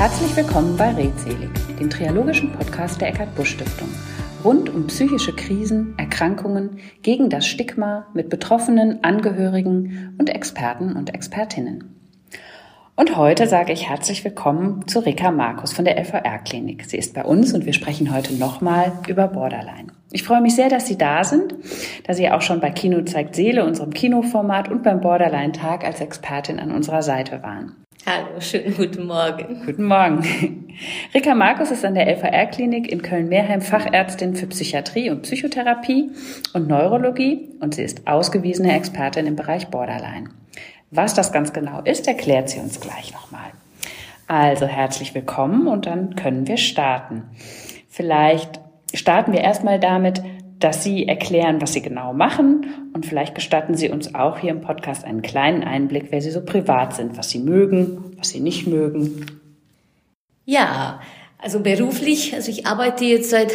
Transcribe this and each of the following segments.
Herzlich willkommen bei Redselig, dem triologischen Podcast der Eckhard Busch Stiftung. Rund um psychische Krisen, Erkrankungen, gegen das Stigma mit Betroffenen, Angehörigen und Experten und Expertinnen. Und heute sage ich herzlich willkommen zu Rika Markus von der LVR-Klinik. Sie ist bei uns und wir sprechen heute nochmal über Borderline. Ich freue mich sehr, dass Sie da sind, da Sie auch schon bei Kino zeigt Seele, unserem Kinoformat und beim Borderline-Tag als Expertin an unserer Seite waren. Hallo, schönen guten Morgen. Guten Morgen. Rika Markus ist an der LVR-Klinik in Köln-Mehrheim Fachärztin für Psychiatrie und Psychotherapie und Neurologie und sie ist ausgewiesene Expertin im Bereich Borderline. Was das ganz genau ist, erklärt sie uns gleich nochmal. Also herzlich willkommen und dann können wir starten. Vielleicht starten wir erstmal damit, dass Sie erklären, was Sie genau machen und vielleicht gestatten Sie uns auch hier im Podcast einen kleinen Einblick, wer Sie so privat sind, was Sie mögen, was Sie nicht mögen. Ja, also beruflich, also ich arbeite jetzt seit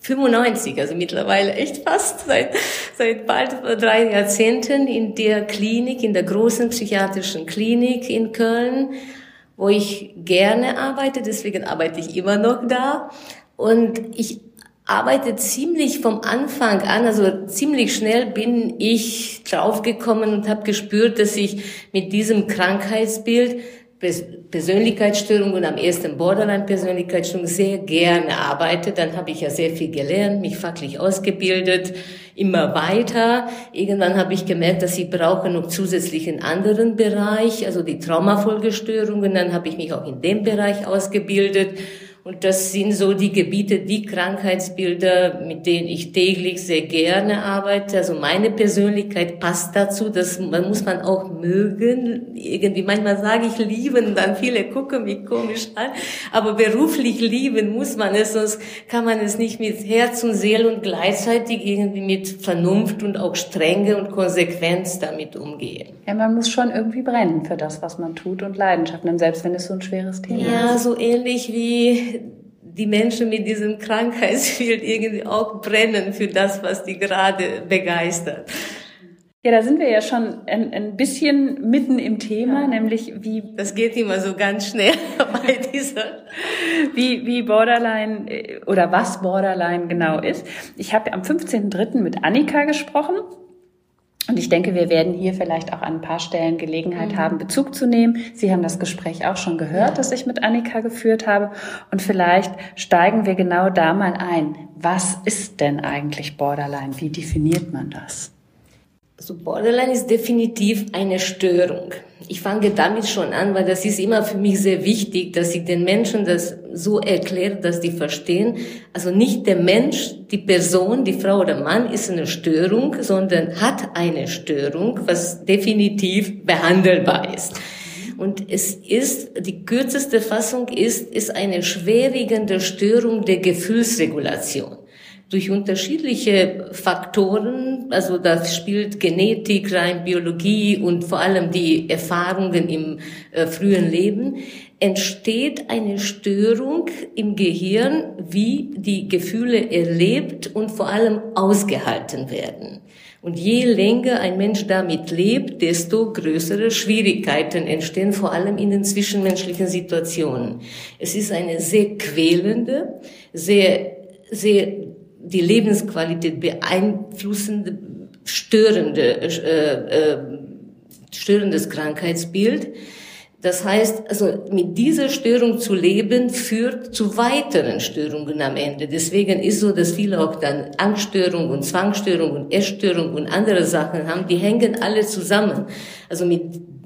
95, also mittlerweile echt fast seit, seit bald drei Jahrzehnten in der Klinik, in der großen psychiatrischen Klinik in Köln, wo ich gerne arbeite, deswegen arbeite ich immer noch da. Und ich arbeite ziemlich vom Anfang an, also ziemlich schnell bin ich draufgekommen und habe gespürt, dass ich mit diesem Krankheitsbild Persönlichkeitsstörung und am ersten Borderline-Persönlichkeitsstörung sehr gerne arbeite. Dann habe ich ja sehr viel gelernt, mich fachlich ausgebildet, immer weiter. Irgendwann habe ich gemerkt, dass ich brauche noch zusätzlich einen anderen Bereich, also die Traumafolgestörungen. Dann habe ich mich auch in dem Bereich ausgebildet und das sind so die Gebiete, die Krankheitsbilder, mit denen ich täglich sehr gerne arbeite. Also meine Persönlichkeit passt dazu. Das muss man auch mögen. Irgendwie manchmal sage ich lieben, dann viele gucken mich komisch an. Aber beruflich lieben muss man es, sonst kann man es nicht mit Herz und Seele und gleichzeitig irgendwie mit Vernunft und auch Strenge und Konsequenz damit umgehen. Ja, man muss schon irgendwie brennen für das, was man tut und Leidenschaft nehmen, selbst wenn es so ein schweres Thema ja, ist. Ja, so ähnlich wie die Menschen mit diesem Krankheitsbild irgendwie auch brennen für das, was die gerade begeistert. Ja, da sind wir ja schon ein, ein bisschen mitten im Thema, ja. nämlich wie. Das geht immer so ganz schnell bei dieser. Wie, wie Borderline äh, oder was Borderline genau ist. Ich habe am 15.03. mit Annika gesprochen. Und ich denke, wir werden hier vielleicht auch an ein paar Stellen Gelegenheit mhm. haben, Bezug zu nehmen. Sie haben das Gespräch auch schon gehört, das ich mit Annika geführt habe. Und vielleicht steigen wir genau da mal ein. Was ist denn eigentlich Borderline? Wie definiert man das? Also Borderline ist definitiv eine Störung. Ich fange damit schon an, weil das ist immer für mich sehr wichtig, dass ich den Menschen das so erkläre, dass die verstehen. Also nicht der Mensch, die Person, die Frau oder Mann ist eine Störung, sondern hat eine Störung, was definitiv behandelbar ist. Und es ist, die kürzeste Fassung ist, ist eine schwerwiegende Störung der Gefühlsregulation durch unterschiedliche Faktoren, also das spielt Genetik rein, Biologie und vor allem die Erfahrungen im äh, frühen Leben, entsteht eine Störung im Gehirn, wie die Gefühle erlebt und vor allem ausgehalten werden. Und je länger ein Mensch damit lebt, desto größere Schwierigkeiten entstehen, vor allem in den zwischenmenschlichen Situationen. Es ist eine sehr quälende, sehr, sehr die Lebensqualität beeinflussende, störende, äh, äh, störendes Krankheitsbild. Das heißt, also mit dieser Störung zu leben führt zu weiteren Störungen am Ende. Deswegen ist so, dass viele auch dann Angststörung und Zwangsstörung und Essstörung und andere Sachen haben. Die hängen alle zusammen. Also mit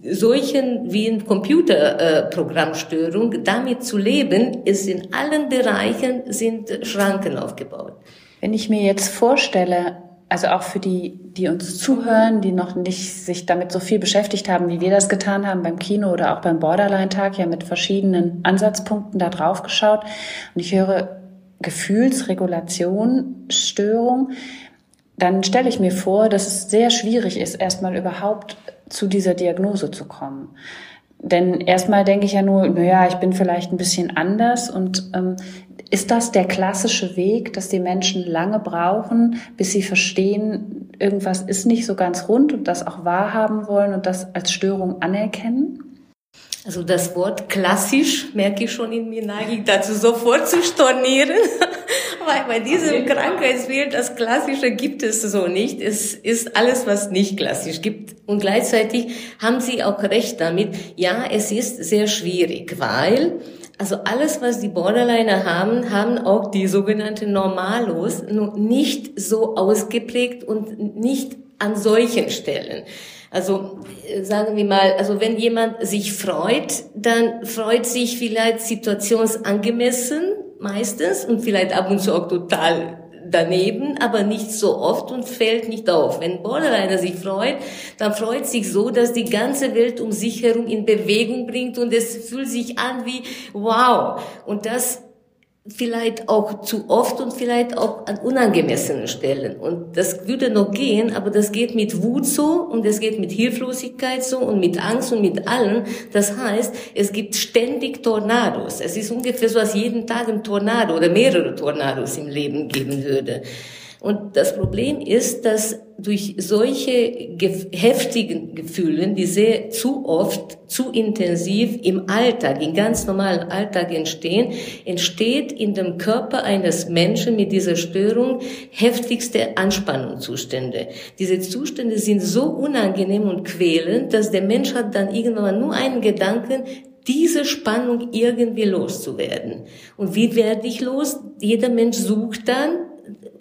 solchen wie ein Computerprogrammstörung, äh, damit zu leben, ist in allen Bereichen sind Schranken aufgebaut. Wenn ich mir jetzt vorstelle, also auch für die, die uns zuhören, die noch nicht sich damit so viel beschäftigt haben, wie wir das getan haben beim Kino oder auch beim Borderline-Tag, ja mit verschiedenen Ansatzpunkten da drauf geschaut. Und ich höre Gefühlsregulation, Störung, dann stelle ich mir vor, dass es sehr schwierig ist, erstmal überhaupt zu dieser Diagnose zu kommen. Denn erstmal denke ich ja nur, naja, ich bin vielleicht ein bisschen anders und ähm, ist das der klassische Weg, dass die Menschen lange brauchen, bis sie verstehen, irgendwas ist nicht so ganz rund und das auch wahrhaben wollen und das als Störung anerkennen? Also das Wort klassisch merke ich schon in mir, neige ich dazu sofort zu stornieren. Weil bei diesem Krankheitsbild, das Klassische gibt es so nicht. Es ist alles, was nicht klassisch gibt. Und gleichzeitig haben Sie auch recht damit. Ja, es ist sehr schwierig, weil also alles, was die Borderliner haben, haben auch die sogenannten Normalos, nicht so ausgeprägt und nicht an solchen Stellen. Also äh, sagen wir mal, also wenn jemand sich freut, dann freut sich vielleicht situationsangemessen meistens und vielleicht ab und zu auch total daneben, aber nicht so oft und fällt nicht auf. Wenn Borderliner sich freut, dann freut sich so, dass die ganze Welt um sich herum in Bewegung bringt und es fühlt sich an wie wow. Und das vielleicht auch zu oft und vielleicht auch an unangemessenen Stellen. Und das würde noch gehen, aber das geht mit Wut so und es geht mit Hilflosigkeit so und mit Angst und mit allem. Das heißt, es gibt ständig Tornados. Es ist ungefähr so, als jeden Tag ein Tornado oder mehrere Tornados im Leben geben würde. Und das Problem ist, dass durch solche heftigen Gefühle, die sehr zu oft, zu intensiv im Alltag, im ganz normalen Alltag entstehen, entsteht in dem Körper eines Menschen mit dieser Störung heftigste Anspannungszustände. Diese Zustände sind so unangenehm und quälend, dass der Mensch hat dann irgendwann nur einen Gedanken, diese Spannung irgendwie loszuwerden. Und wie werde ich los? Jeder Mensch sucht dann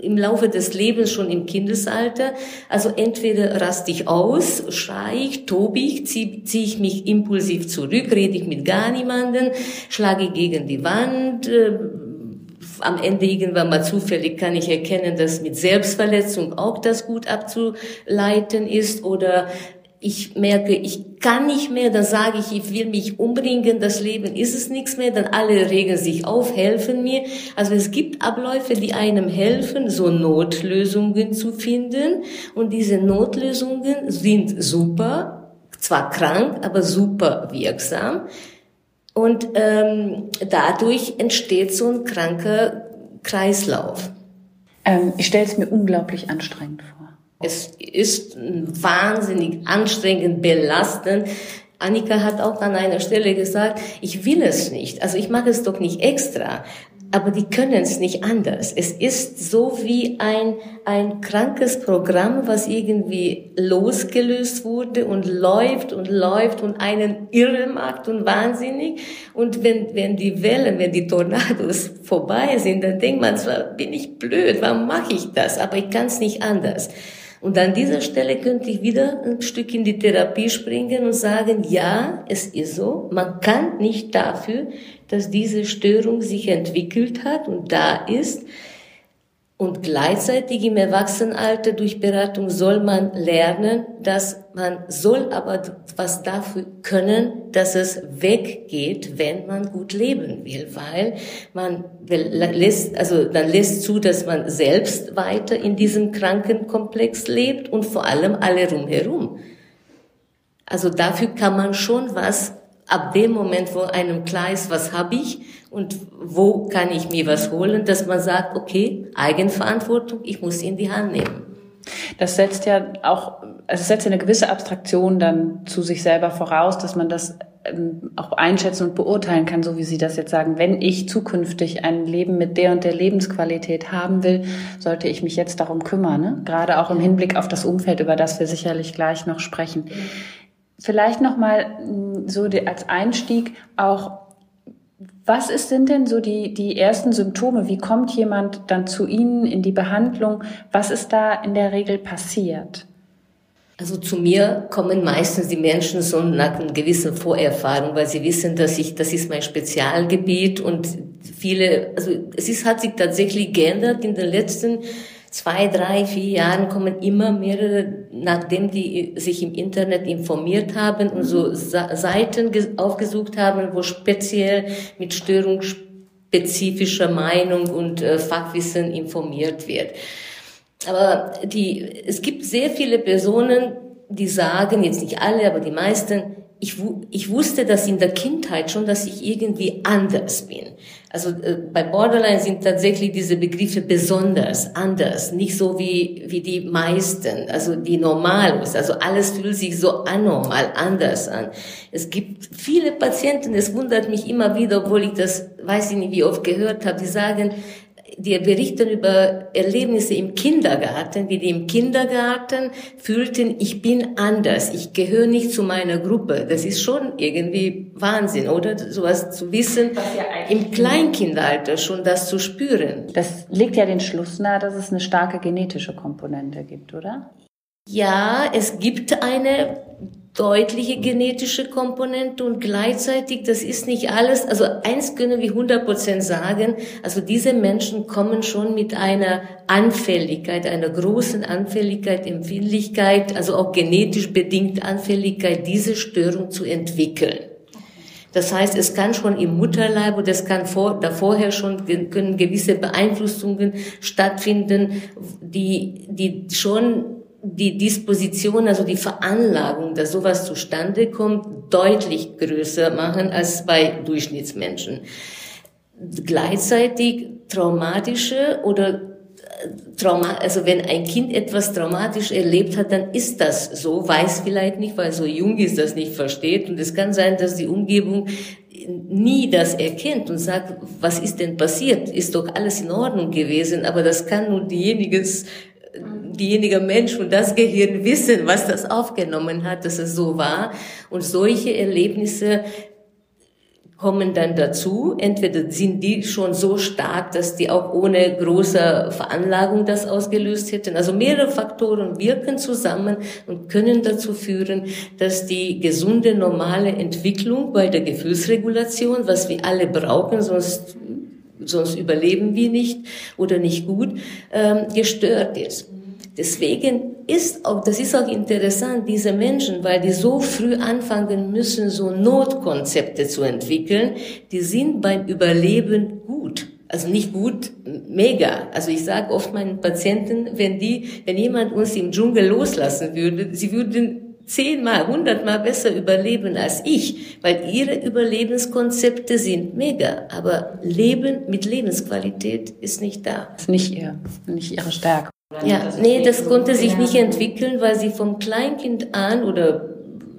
im Laufe des Lebens schon im Kindesalter. Also entweder raste ich aus, schreie ich, tobe ich, ziehe zieh ich mich impulsiv zurück, rede ich mit gar niemanden, schlage gegen die Wand, äh, am Ende irgendwann mal zufällig kann ich erkennen, dass mit Selbstverletzung auch das gut abzuleiten ist oder ich merke, ich kann nicht mehr, dann sage ich, ich will mich umbringen, das Leben ist es nichts mehr, dann alle regen sich auf, helfen mir. Also es gibt Abläufe, die einem helfen, so Notlösungen zu finden. Und diese Notlösungen sind super, zwar krank, aber super wirksam. Und ähm, dadurch entsteht so ein kranker Kreislauf. Ähm, ich stelle es mir unglaublich anstrengend vor. Es ist wahnsinnig anstrengend, belastend. Annika hat auch an einer Stelle gesagt, ich will es nicht. Also ich mache es doch nicht extra. Aber die können es nicht anders. Es ist so wie ein, ein krankes Programm, was irgendwie losgelöst wurde und läuft und läuft und einen irre macht und wahnsinnig. Und wenn, wenn die Wellen, wenn die Tornados vorbei sind, dann denkt man zwar, bin ich blöd, warum mache ich das? Aber ich kann es nicht anders. Und an dieser Stelle könnte ich wieder ein Stück in die Therapie springen und sagen, ja, es ist so, man kann nicht dafür, dass diese Störung sich entwickelt hat und da ist. Und gleichzeitig im Erwachsenenalter durch Beratung soll man lernen, dass man soll aber was dafür können, dass es weggeht, wenn man gut leben will, weil man lässt, also dann lässt zu, dass man selbst weiter in diesem Krankenkomplex lebt und vor allem alle rumherum. Also dafür kann man schon was ab dem Moment, wo einem klar ist, was habe ich und wo kann ich mir was holen, dass man sagt, okay, Eigenverantwortung, ich muss sie in die Hand nehmen. Das setzt ja auch, also setzt ja eine gewisse Abstraktion dann zu sich selber voraus, dass man das ähm, auch einschätzen und beurteilen kann, so wie Sie das jetzt sagen. Wenn ich zukünftig ein Leben mit der und der Lebensqualität haben will, sollte ich mich jetzt darum kümmern. Ne? Gerade auch im Hinblick auf das Umfeld, über das wir sicherlich gleich noch sprechen. Vielleicht nochmal mm, so als Einstieg auch, was ist, sind denn so die, die ersten Symptome? Wie kommt jemand dann zu Ihnen in die Behandlung? Was ist da in der Regel passiert? Also zu mir kommen meistens die Menschen so nach einer gewissen Vorerfahrung, weil sie wissen, dass ich, das ist mein Spezialgebiet und viele, also es ist, hat sich tatsächlich geändert in den letzten zwei, drei, vier Jahren kommen immer mehrere, nachdem die sich im Internet informiert haben und so Seiten aufgesucht haben, wo speziell mit störungsspezifischer Meinung und äh, Fachwissen informiert wird. Aber die, es gibt sehr viele Personen, die sagen, jetzt nicht alle, aber die meisten, ich, ich wusste das in der Kindheit schon, dass ich irgendwie anders bin. Also äh, bei Borderline sind tatsächlich diese Begriffe besonders, anders, nicht so wie, wie die meisten, also die normal ist. Also alles fühlt sich so anormal, anders an. Es gibt viele Patienten, es wundert mich immer wieder, obwohl ich das, weiß ich nicht, wie oft gehört habe, die sagen, die berichten über Erlebnisse im Kindergarten, wie die im Kindergarten fühlten, ich bin anders, ich gehöre nicht zu meiner Gruppe. Das ist schon irgendwie Wahnsinn, oder? Sowas zu wissen, im Kleinkindalter schon das zu spüren. Das legt ja den Schluss nahe, dass es eine starke genetische Komponente gibt, oder? Ja, es gibt eine deutliche genetische Komponente und gleichzeitig, das ist nicht alles, also eins können wir 100 Prozent sagen, also diese Menschen kommen schon mit einer Anfälligkeit, einer großen Anfälligkeit, Empfindlichkeit, also auch genetisch bedingt Anfälligkeit, diese Störung zu entwickeln. Das heißt, es kann schon im Mutterleib oder es kann vor, da vorher schon können gewisse Beeinflussungen stattfinden, die, die schon die Disposition, also die Veranlagung, dass sowas zustande kommt, deutlich größer machen als bei Durchschnittsmenschen. Gleichzeitig traumatische oder äh, Trauma, also wenn ein Kind etwas traumatisch erlebt hat, dann ist das so, weiß vielleicht nicht, weil so jung ist, das nicht versteht. Und es kann sein, dass die Umgebung nie das erkennt und sagt, was ist denn passiert? Ist doch alles in Ordnung gewesen, aber das kann nur diejeniges diejenige Mensch und das Gehirn wissen, was das aufgenommen hat, dass es so war. Und solche Erlebnisse kommen dann dazu. Entweder sind die schon so stark, dass die auch ohne große Veranlagung das ausgelöst hätten. Also mehrere Faktoren wirken zusammen und können dazu führen, dass die gesunde, normale Entwicklung bei der Gefühlsregulation, was wir alle brauchen, sonst sonst überleben wir nicht oder nicht gut, ähm, gestört ist. Deswegen ist auch, das ist auch interessant, diese Menschen, weil die so früh anfangen müssen, so Notkonzepte zu entwickeln, die sind beim Überleben gut. Also nicht gut, mega. Also ich sage oft meinen Patienten, wenn die, wenn jemand uns im Dschungel loslassen würde, sie würden zehnmal, hundertmal besser überleben als ich, weil ihre Überlebenskonzepte sind mega, aber Leben mit Lebensqualität ist nicht da. Ist nicht ihr, nicht ihre Stärke. Ja, nee, das konnte sich nicht entwickeln, weil sie vom Kleinkind an oder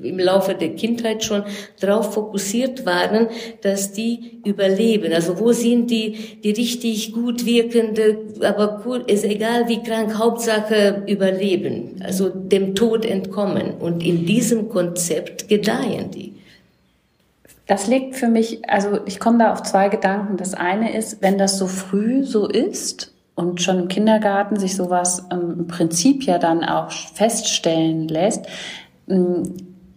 im Laufe der Kindheit schon darauf fokussiert waren, dass die überleben. Also wo sind die, die richtig gut wirkende, aber gut, ist egal wie krank, Hauptsache überleben, also dem Tod entkommen. Und in diesem Konzept gedeihen die. Das liegt für mich, also ich komme da auf zwei Gedanken. Das eine ist, wenn das so früh so ist, und schon im Kindergarten sich sowas ähm, im Prinzip ja dann auch feststellen lässt, ähm,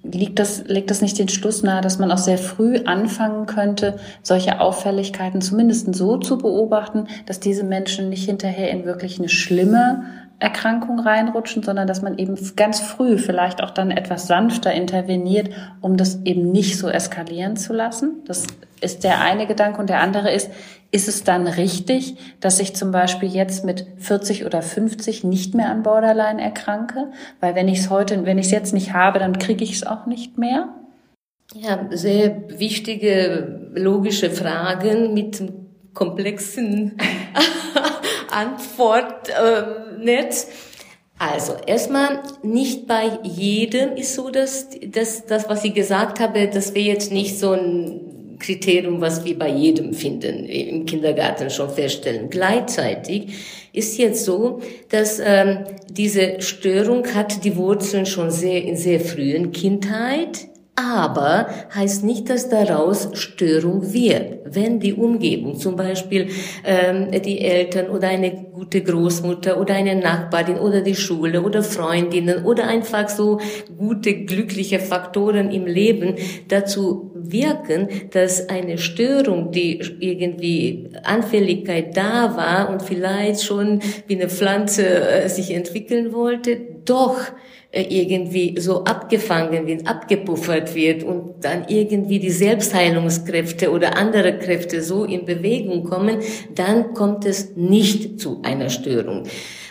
liegt das, legt das nicht den Schluss nahe, dass man auch sehr früh anfangen könnte, solche Auffälligkeiten zumindest so zu beobachten, dass diese Menschen nicht hinterher in wirklich eine schlimme Erkrankung reinrutschen, sondern dass man eben ganz früh vielleicht auch dann etwas sanfter interveniert, um das eben nicht so eskalieren zu lassen. Das ist der eine Gedanke. Und der andere ist, ist es dann richtig, dass ich zum Beispiel jetzt mit 40 oder 50 nicht mehr an Borderline erkranke? Weil wenn ich es heute, wenn ich es jetzt nicht habe, dann kriege ich es auch nicht mehr? Ja, sehr wichtige, logische Fragen mit komplexen Antwortnetz. Ähm, also, erstmal, nicht bei jedem ist so, dass, dass das, was ich gesagt habe, dass wir jetzt nicht so ein Kriterium, was wir bei jedem finden, im Kindergarten schon feststellen. Gleichzeitig ist jetzt so, dass ähm, diese Störung hat die Wurzeln schon sehr in sehr frühen Kindheit aber heißt nicht, dass daraus Störung wird. Wenn die Umgebung, zum Beispiel ähm, die Eltern oder eine gute Großmutter oder eine Nachbarin oder die Schule oder Freundinnen oder einfach so gute, glückliche Faktoren im Leben dazu wirken, dass eine Störung, die irgendwie Anfälligkeit da war und vielleicht schon wie eine Pflanze äh, sich entwickeln wollte, doch äh, irgendwie so abgefangen wird, abgepuffert wird und dann irgendwie die Selbstheilungskräfte oder andere Kräfte so in Bewegung kommen, dann kommt es nicht zu einer Störung.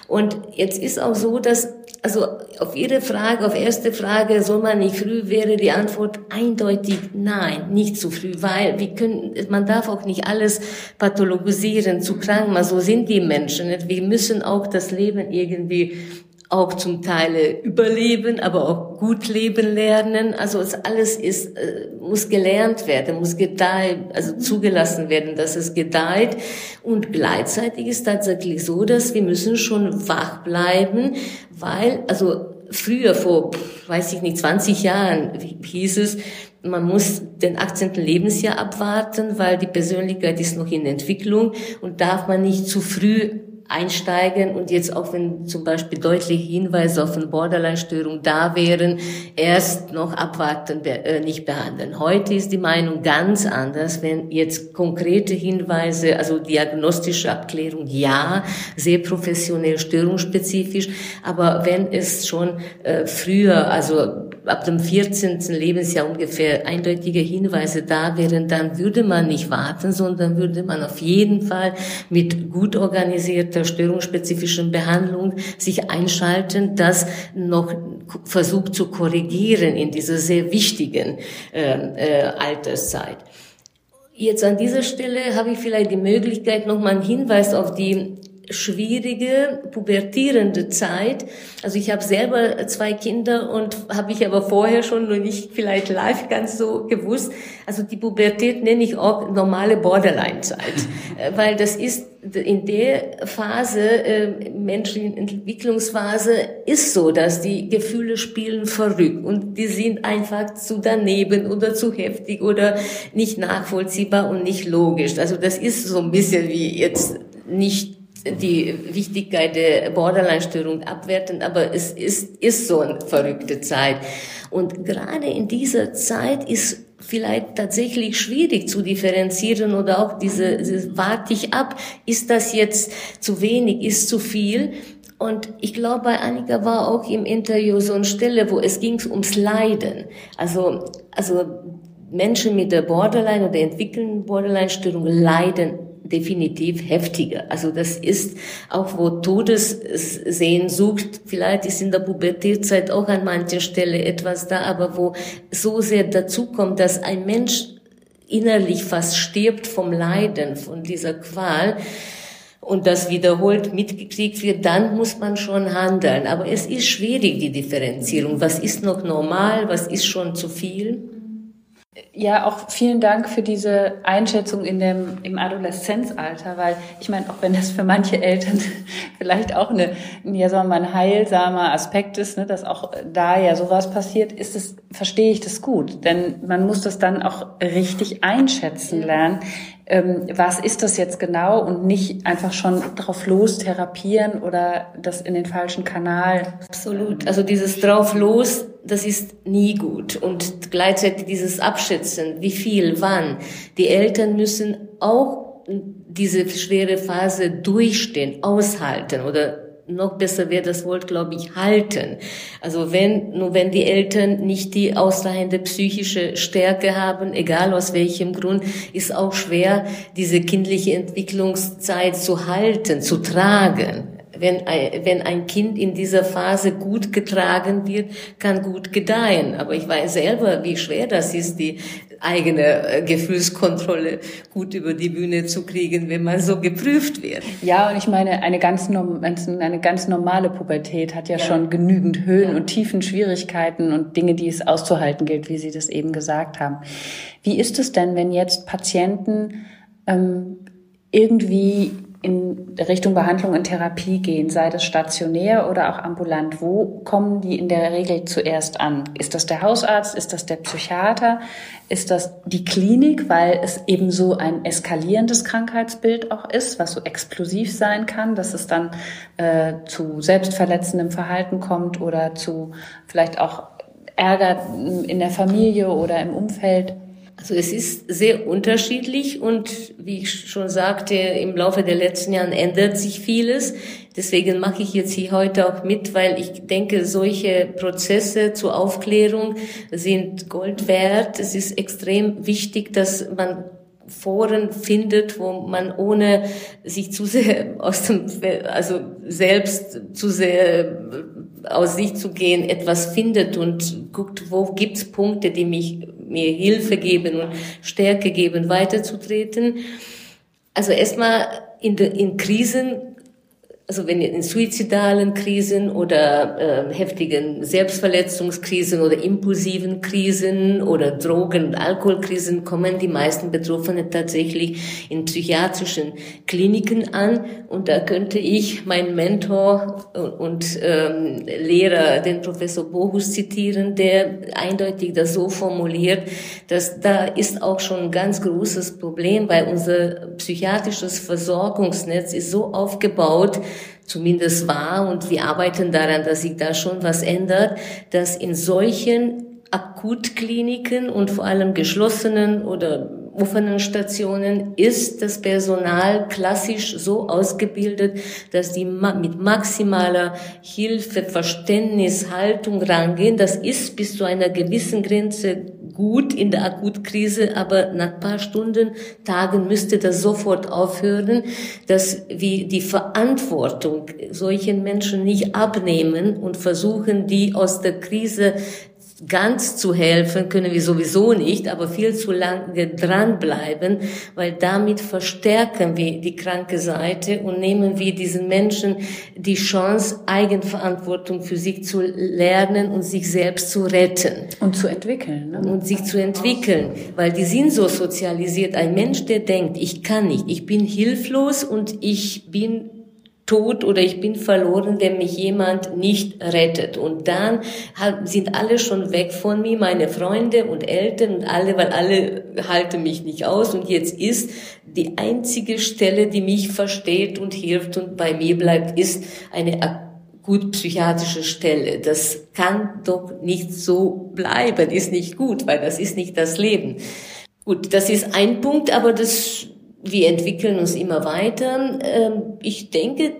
Und jetzt ist auch so, dass also auf Ihre Frage, auf erste Frage, soll man nicht früh, wäre die Antwort eindeutig nein, nicht zu früh, weil wir können, man darf auch nicht alles pathologisieren, zu krank machen, so sind die Menschen. Nicht? Wir müssen auch das Leben irgendwie auch zum Teil überleben, aber auch gut leben lernen. Also es alles ist, äh, muss gelernt werden, muss gedeihen, also zugelassen werden, dass es gedeiht. Und gleichzeitig ist tatsächlich so, dass wir müssen schon wach bleiben, weil, also früher vor, weiß ich nicht, 20 Jahren hieß es, man muss den 18. Lebensjahr abwarten, weil die Persönlichkeit ist noch in Entwicklung und darf man nicht zu früh einsteigen und jetzt auch wenn zum Beispiel deutliche Hinweise auf eine Borderline-Störung da wären, erst noch abwarten, äh, nicht behandeln. Heute ist die Meinung ganz anders, wenn jetzt konkrete Hinweise, also diagnostische Abklärung, ja, sehr professionell, störungsspezifisch, aber wenn es schon äh, früher, also ab dem 14. Lebensjahr ungefähr eindeutige Hinweise da wären, dann würde man nicht warten, sondern würde man auf jeden Fall mit gut organisierter störungsspezifischen Behandlung sich einschalten, das noch versucht zu korrigieren in dieser sehr wichtigen äh, äh, Alterszeit. Jetzt an dieser Stelle habe ich vielleicht die Möglichkeit, noch mal einen Hinweis auf die schwierige, pubertierende Zeit. Also ich habe selber zwei Kinder und habe ich aber vorher schon noch nicht vielleicht live ganz so gewusst. Also die Pubertät nenne ich auch normale Borderline-Zeit, weil das ist in der Phase, äh, menschlichen Entwicklungsphase, ist so, dass die Gefühle spielen verrückt und die sind einfach zu daneben oder zu heftig oder nicht nachvollziehbar und nicht logisch. Also das ist so ein bisschen wie jetzt nicht die Wichtigkeit der Borderline-Störung abwerten, aber es ist, ist so eine verrückte Zeit. Und gerade in dieser Zeit ist vielleicht tatsächlich schwierig zu differenzieren oder auch diese, diese warte ich ab, ist das jetzt zu wenig, ist zu viel? Und ich glaube, bei Annika war auch im Interview so eine Stelle, wo es ging ums Leiden. Also, also Menschen mit der Borderline oder entwickelnden Borderline-Störung leiden definitiv heftiger. Also das ist auch, wo Todessehnsucht, vielleicht ist in der Pubertätzeit auch an mancher Stelle etwas da, aber wo so sehr dazu kommt, dass ein Mensch innerlich fast stirbt vom Leiden, von dieser Qual, und das wiederholt mitgekriegt wird, dann muss man schon handeln. Aber es ist schwierig, die Differenzierung. Was ist noch normal? Was ist schon zu viel? Ja, auch vielen Dank für diese Einschätzung in dem, im Adoleszenzalter, weil ich meine, auch wenn das für manche Eltern vielleicht auch eine, ja, sagen wir mal, ein heilsamer Aspekt ist, ne, dass auch da ja sowas passiert, ist es, verstehe ich das gut. Denn man muss das dann auch richtig einschätzen lernen ähm, was ist das jetzt genau und nicht einfach schon drauf los therapieren oder das in den falschen Kanal. Absolut. Also dieses drauf los, das ist nie gut. Und gleichzeitig dieses Abschätzen, wie viel, wann. Die Eltern müssen auch diese schwere Phase durchstehen, aushalten oder noch besser wäre das Wort, glaube ich, halten. Also wenn, nur wenn die Eltern nicht die ausreichende psychische Stärke haben, egal aus welchem Grund, ist auch schwer, diese kindliche Entwicklungszeit zu halten, zu tragen. Wenn ein, wenn ein Kind in dieser Phase gut getragen wird, kann gut gedeihen. Aber ich weiß selber, wie schwer das ist, die eigene äh, Gefühlskontrolle gut über die Bühne zu kriegen, wenn man so geprüft wird. Ja, und ich meine, eine ganz, eine ganz normale Pubertät hat ja, ja. schon genügend Höhen ja. und Tiefen, Schwierigkeiten und Dinge, die es auszuhalten gilt, wie Sie das eben gesagt haben. Wie ist es denn, wenn jetzt Patienten ähm, irgendwie in Richtung Behandlung und Therapie gehen, sei das stationär oder auch ambulant, wo kommen die in der Regel zuerst an? Ist das der Hausarzt? Ist das der Psychiater? Ist das die Klinik, weil es eben so ein eskalierendes Krankheitsbild auch ist, was so explosiv sein kann, dass es dann äh, zu selbstverletzendem Verhalten kommt oder zu vielleicht auch Ärger in der Familie oder im Umfeld? Also es ist sehr unterschiedlich und wie ich schon sagte, im Laufe der letzten Jahre ändert sich vieles. Deswegen mache ich jetzt hier heute auch mit, weil ich denke, solche Prozesse zur Aufklärung sind Gold wert. Es ist extrem wichtig, dass man Foren findet, wo man ohne sich zu sehr aus dem, also selbst zu sehr aus sich zu gehen, etwas findet und guckt, wo gibt's Punkte, die mich, mir Hilfe geben und Stärke geben, weiterzutreten. Also erstmal in, in Krisen also wenn in suizidalen Krisen oder äh, heftigen Selbstverletzungskrisen oder impulsiven Krisen oder Drogen- und Alkoholkrisen kommen die meisten Betroffenen tatsächlich in psychiatrischen Kliniken an. Und da könnte ich meinen Mentor und, ähm, Lehrer, den Professor Bohus, zitieren, der eindeutig das so formuliert, dass da ist auch schon ein ganz großes Problem, weil unser psychiatrisches Versorgungsnetz ist so aufgebaut, zumindest war und wir arbeiten daran, dass sich da schon was ändert, dass in solchen Akutkliniken und vor allem geschlossenen oder offenen Stationen ist das Personal klassisch so ausgebildet, dass die mit maximaler Hilfe, Verständnis, Haltung rangehen. Das ist bis zu einer gewissen Grenze gut in der Akutkrise, aber nach paar Stunden, Tagen müsste das sofort aufhören, dass wir die Verantwortung solchen Menschen nicht abnehmen und versuchen, die aus der Krise ganz zu helfen können wir sowieso nicht, aber viel zu lange dranbleiben, weil damit verstärken wir die kranke Seite und nehmen wir diesen Menschen die Chance, Eigenverantwortung für sich zu lernen und sich selbst zu retten. Und zu entwickeln. Ne? Und sich zu entwickeln, weil die sind so sozialisiert. Ein Mensch, der denkt, ich kann nicht, ich bin hilflos und ich bin tot oder ich bin verloren, wenn mich jemand nicht rettet. Und dann sind alle schon weg von mir, meine Freunde und Eltern und alle, weil alle halten mich nicht aus. Und jetzt ist die einzige Stelle, die mich versteht und hilft und bei mir bleibt, ist eine gut psychiatrische Stelle. Das kann doch nicht so bleiben, ist nicht gut, weil das ist nicht das Leben. Gut, das ist ein Punkt, aber das wir entwickeln uns immer weiter. Ähm, ich denke,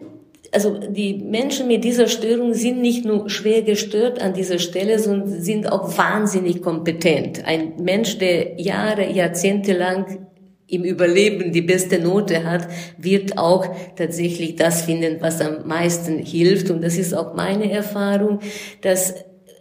also die Menschen mit dieser Störung sind nicht nur schwer gestört an dieser Stelle, sondern sind auch wahnsinnig kompetent. Ein Mensch, der Jahre, Jahrzehnte lang im Überleben die beste Note hat, wird auch tatsächlich das finden, was am meisten hilft. Und das ist auch meine Erfahrung, dass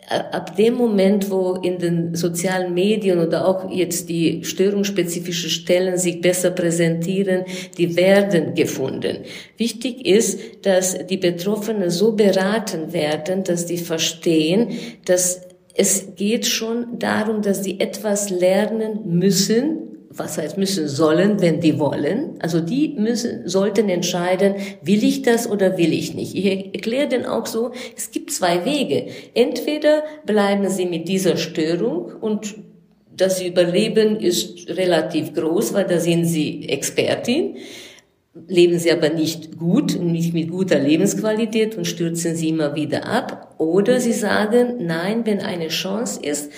ab dem Moment, wo in den sozialen Medien oder auch jetzt die störungsspezifischen Stellen sich besser präsentieren, die werden gefunden. Wichtig ist, dass die Betroffenen so beraten werden, dass die verstehen, dass es geht schon darum, dass sie etwas lernen müssen, was heißt müssen sollen, wenn die wollen. Also die müssen, sollten entscheiden, will ich das oder will ich nicht. Ich erkläre denn auch so, es gibt zwei Wege. Entweder bleiben sie mit dieser Störung und das Überleben ist relativ groß, weil da sind sie Expertin. Leben sie aber nicht gut, nicht mit guter Lebensqualität und stürzen sie immer wieder ab. Oder sie sagen, nein, wenn eine Chance ist,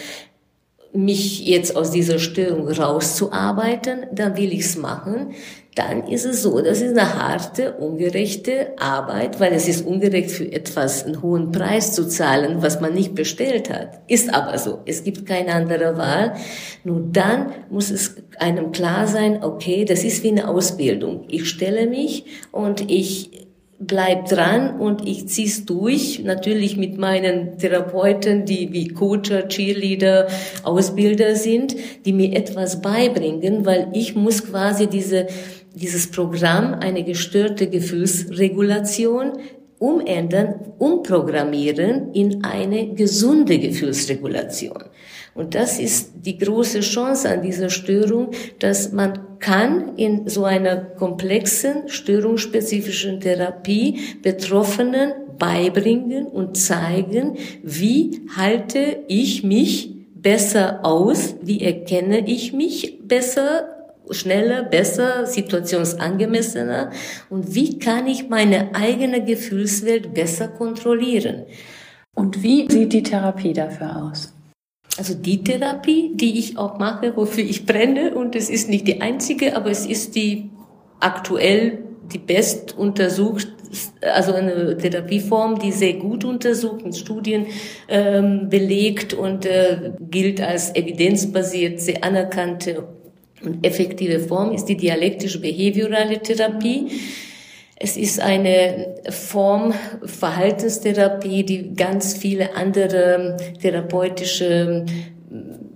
mich jetzt aus dieser Störung rauszuarbeiten, dann will ich's machen. Dann ist es so, das ist eine harte, ungerechte Arbeit, weil es ist ungerecht für etwas einen hohen Preis zu zahlen, was man nicht bestellt hat. Ist aber so. Es gibt keine andere Wahl. Nur dann muss es einem klar sein, okay, das ist wie eine Ausbildung. Ich stelle mich und ich bleib dran und ich zieh's durch. Natürlich mit meinen Therapeuten, die wie Coacher, Cheerleader, Ausbilder sind, die mir etwas beibringen, weil ich muss quasi diese, dieses Programm, eine gestörte Gefühlsregulation, umändern, umprogrammieren in eine gesunde Gefühlsregulation. Und das ist die große Chance an dieser Störung, dass man kann in so einer komplexen, störungsspezifischen Therapie Betroffenen beibringen und zeigen, wie halte ich mich besser aus, wie erkenne ich mich besser, schneller, besser, situationsangemessener und wie kann ich meine eigene Gefühlswelt besser kontrollieren. Und wie sieht die Therapie dafür aus? Also die Therapie, die ich auch mache, wofür ich brenne, und es ist nicht die einzige, aber es ist die aktuell die best untersucht, also eine Therapieform, die sehr gut untersucht, mit Studien ähm, belegt und äh, gilt als evidenzbasiert, sehr anerkannte Und effektive Form ist die dialektische behaviorale Therapie. Es ist eine Form Verhaltenstherapie, die ganz viele andere therapeutische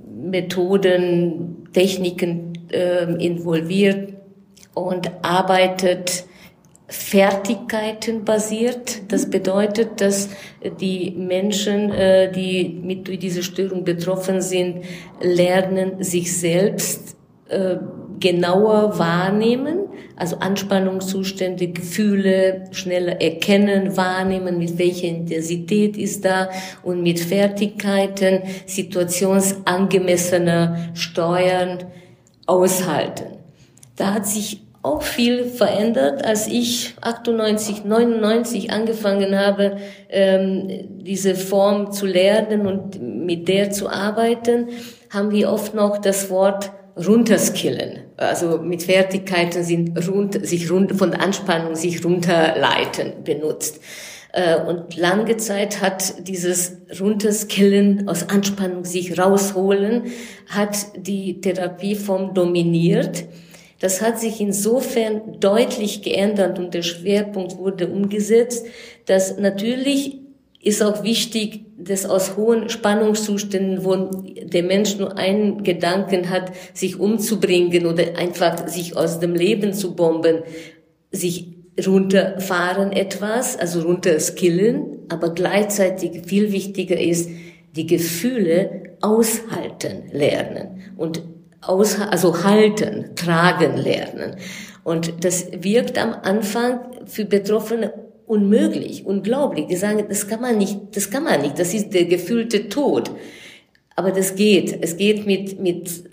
Methoden, Techniken äh, involviert und arbeitet Fertigkeiten basiert. Das bedeutet, dass die Menschen, äh, die mit durch diese Störung betroffen sind, lernen, sich selbst äh, genauer wahrnehmen, also Anspannungszustände, Gefühle schneller erkennen, wahrnehmen, mit welcher Intensität ist da und mit Fertigkeiten situationsangemessener steuern, aushalten. Da hat sich auch viel verändert, als ich 98, 99 angefangen habe, ähm, diese Form zu lernen und mit der zu arbeiten, haben wir oft noch das Wort runterskillen. Also mit Fertigkeiten sind rund, sich rund, von Anspannung sich runterleiten benutzt. Äh, und lange Zeit hat dieses Runterskillen aus Anspannung sich rausholen, hat die Therapieform dominiert. Das hat sich insofern deutlich geändert und der Schwerpunkt wurde umgesetzt, dass natürlich ist auch wichtig, dass aus hohen Spannungszuständen, wo der Mensch nur einen Gedanken hat, sich umzubringen oder einfach sich aus dem Leben zu bomben, sich runterfahren etwas, also runterskillen, aber gleichzeitig viel wichtiger ist, die Gefühle aushalten lernen und aus, also halten, tragen lernen. Und das wirkt am Anfang für Betroffene unmöglich, unglaublich. Die sagen, das kann man nicht, das kann man nicht, das ist der gefühlte Tod. Aber das geht. Es geht mit, mit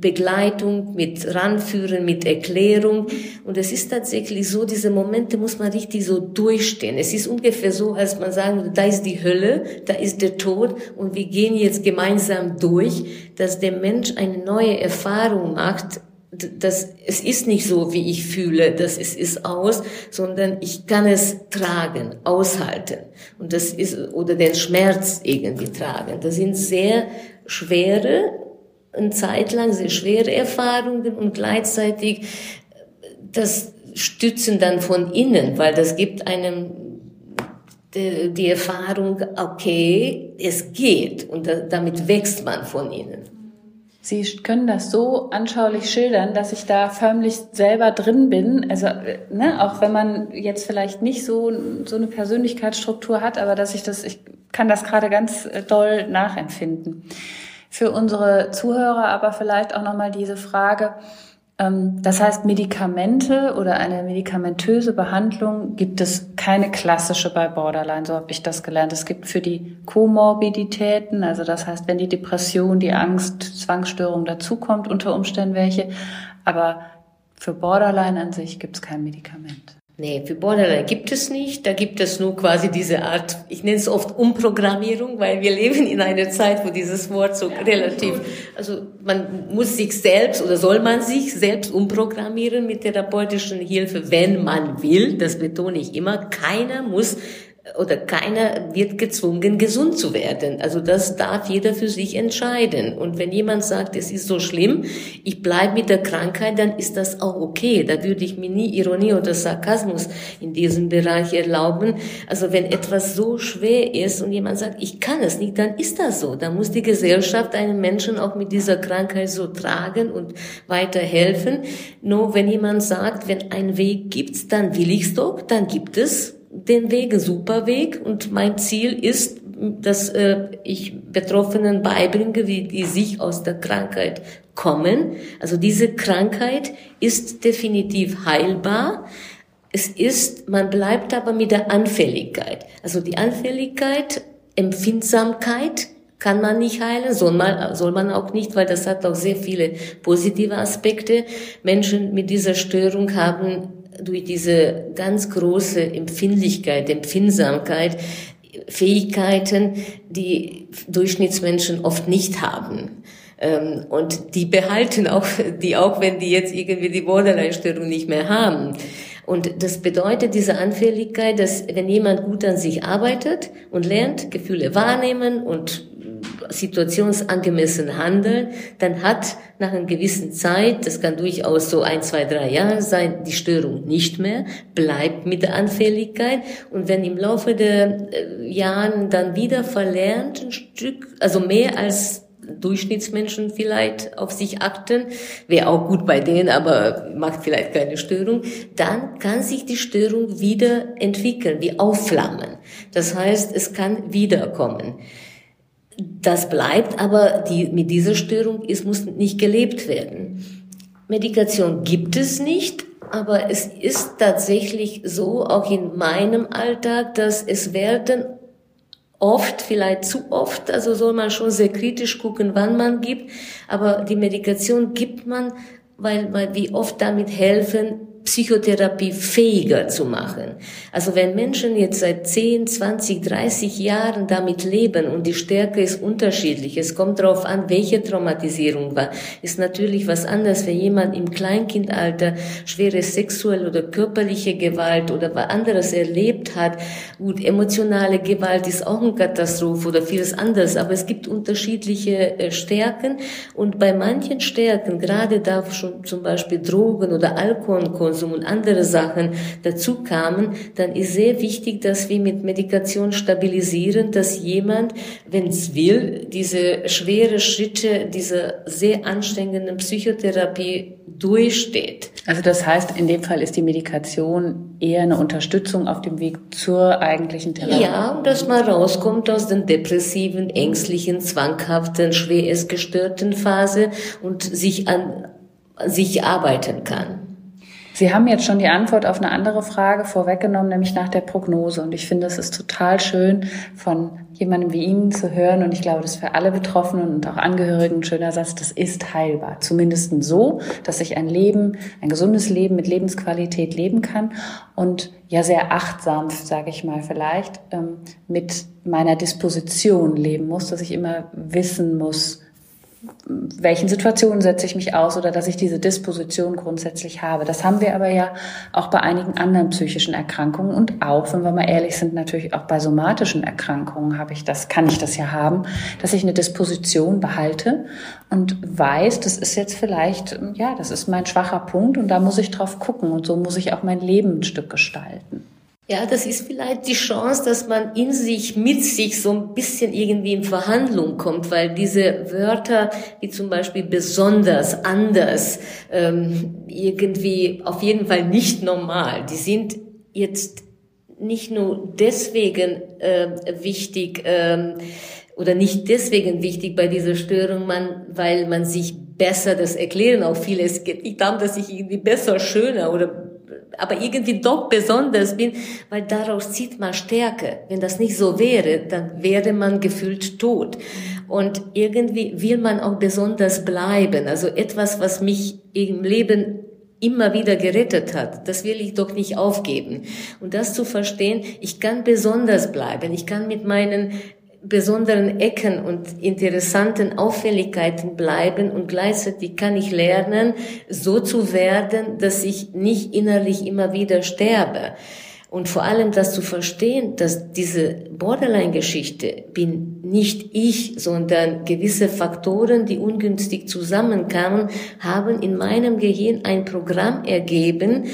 Begleitung, mit Ranführen, mit Erklärung. Und es ist tatsächlich so, diese Momente muss man richtig so durchstehen. Es ist ungefähr so, als man sagen, da ist die Hölle, da ist der Tod und wir gehen jetzt gemeinsam durch, dass der Mensch eine neue Erfahrung macht, das, es ist nicht so, wie ich fühle, das ist, ist aus, sondern ich kann es tragen, aushalten. Und das ist, oder den Schmerz irgendwie tragen. Das sind sehr schwere, eine Zeit lang sehr schwere Erfahrungen und gleichzeitig das Stützen dann von innen, weil das gibt einem die, Erfahrung, okay, es geht und da, damit wächst man von innen. Sie können das so anschaulich schildern, dass ich da förmlich selber drin bin. Also, ne, auch wenn man jetzt vielleicht nicht so, so eine Persönlichkeitsstruktur hat, aber dass ich das, ich kann das gerade ganz äh, doll nachempfinden. Für unsere Zuhörer aber vielleicht auch nochmal diese Frage, das heißt, Medikamente oder eine medikamentöse Behandlung gibt es keine klassische bei Borderline, so habe ich das gelernt. Es gibt für die Komorbiditäten, also das heißt, wenn die Depression, die Angst, Zwangsstörung dazukommt, unter Umständen welche, aber für Borderline an sich gibt es kein Medikament. Nee, für Borderline gibt es nicht. Da gibt es nur quasi diese Art, ich nenne es oft Umprogrammierung, weil wir leben in einer Zeit, wo dieses Wort so relativ, also man muss sich selbst oder soll man sich selbst umprogrammieren mit therapeutischen Hilfe, wenn man will. Das betone ich immer. Keiner muss oder keiner wird gezwungen, gesund zu werden. Also das darf jeder für sich entscheiden. Und wenn jemand sagt, es ist so schlimm, ich bleibe mit der Krankheit, dann ist das auch okay. Da würde ich mir nie Ironie oder Sarkasmus in diesem Bereich erlauben. Also wenn etwas so schwer ist und jemand sagt, ich kann es nicht, dann ist das so. Da muss die Gesellschaft einen Menschen auch mit dieser Krankheit so tragen und weiterhelfen. Nur wenn jemand sagt, wenn ein Weg gibt, dann will ich's doch, dann gibt es den Weg, super Weg. Und mein Ziel ist, dass äh, ich Betroffenen beibringe, wie die sich aus der Krankheit kommen. Also diese Krankheit ist definitiv heilbar. Es ist, man bleibt aber mit der Anfälligkeit. Also die Anfälligkeit, Empfindsamkeit kann man nicht heilen, soll man, soll man auch nicht, weil das hat auch sehr viele positive Aspekte. Menschen mit dieser Störung haben durch diese ganz große Empfindlichkeit, Empfindsamkeit, Fähigkeiten, die Durchschnittsmenschen oft nicht haben. Ähm, und die behalten auch, die auch wenn die jetzt irgendwie die Borderline-Störung nicht mehr haben. Und das bedeutet diese Anfälligkeit, dass wenn jemand gut an sich arbeitet und lernt, Gefühle wahrnehmen und situationsangemessen handeln, dann hat nach einer gewissen Zeit, das kann durchaus so ein, zwei, drei Jahre sein, die Störung nicht mehr, bleibt mit der Anfälligkeit und wenn im Laufe der äh, Jahren dann wieder verlernt, ein Stück, also mehr als Durchschnittsmenschen vielleicht auf sich achten, wäre auch gut bei denen, aber macht vielleicht keine Störung, dann kann sich die Störung wieder entwickeln, wie aufflammen. Das heißt, es kann wiederkommen. Das bleibt aber, die, mit dieser Störung ist, muss nicht gelebt werden. Medikation gibt es nicht, aber es ist tatsächlich so, auch in meinem Alltag, dass es werden oft, vielleicht zu oft, also soll man schon sehr kritisch gucken, wann man gibt, aber die Medikation gibt man, weil, weil wir oft damit helfen, Psychotherapie fähiger zu machen. Also wenn Menschen jetzt seit 10, 20, 30 Jahren damit leben und die Stärke ist unterschiedlich, es kommt darauf an, welche Traumatisierung war, ist natürlich was anderes, wenn jemand im Kleinkindalter schwere sexuelle oder körperliche Gewalt oder was anderes erlebt hat. Gut, emotionale Gewalt ist auch eine Katastrophe oder vieles anderes, aber es gibt unterschiedliche äh, Stärken und bei manchen Stärken, gerade da schon zum Beispiel Drogen oder Alkoholkonsum, Konsum und andere Sachen dazu kamen, dann ist sehr wichtig, dass wir mit Medikation stabilisieren, dass jemand, wenn es will, diese schwere Schritte dieser sehr anstrengenden Psychotherapie durchsteht. Also das heißt, in dem Fall ist die Medikation eher eine Unterstützung auf dem Weg zur eigentlichen Therapie. Ja, dass man rauskommt aus den depressiven, ängstlichen, zwanghaften, schwer gestörten Phase und sich an sich arbeiten kann. Sie haben jetzt schon die Antwort auf eine andere Frage vorweggenommen, nämlich nach der Prognose. Und ich finde, es ist total schön, von jemandem wie Ihnen zu hören. Und ich glaube, das ist für alle Betroffenen und auch Angehörigen ein schöner Satz. Das ist heilbar. Zumindest so, dass ich ein Leben, ein gesundes Leben mit Lebensqualität leben kann und ja sehr achtsam, sage ich mal vielleicht, ähm, mit meiner Disposition leben muss, dass ich immer wissen muss, welchen Situationen setze ich mich aus oder dass ich diese Disposition grundsätzlich habe. Das haben wir aber ja auch bei einigen anderen psychischen Erkrankungen und auch, wenn wir mal ehrlich sind, natürlich auch bei somatischen Erkrankungen habe ich das, kann ich das ja haben, dass ich eine Disposition behalte und weiß, das ist jetzt vielleicht, ja, das ist mein schwacher Punkt und da muss ich drauf gucken und so muss ich auch mein Leben ein Stück gestalten. Ja, das ist vielleicht die Chance, dass man in sich, mit sich so ein bisschen irgendwie in Verhandlung kommt, weil diese Wörter, wie zum Beispiel besonders, anders, ähm, irgendwie auf jeden Fall nicht normal, die sind jetzt nicht nur deswegen äh, wichtig äh, oder nicht deswegen wichtig bei dieser Störung, man, weil man sich besser das erklären auch viele. Es geht nicht darum, dass ich irgendwie besser, schöner oder aber irgendwie doch besonders bin, weil daraus zieht man Stärke. Wenn das nicht so wäre, dann wäre man gefühlt tot. Und irgendwie will man auch besonders bleiben. Also etwas, was mich im Leben immer wieder gerettet hat. Das will ich doch nicht aufgeben. Und das zu verstehen, ich kann besonders bleiben. Ich kann mit meinen besonderen Ecken und interessanten Auffälligkeiten bleiben und gleichzeitig kann ich lernen, so zu werden, dass ich nicht innerlich immer wieder sterbe. Und vor allem das zu verstehen, dass diese Borderline-Geschichte bin nicht ich, sondern gewisse Faktoren, die ungünstig zusammenkamen, haben in meinem Gehirn ein Programm ergeben,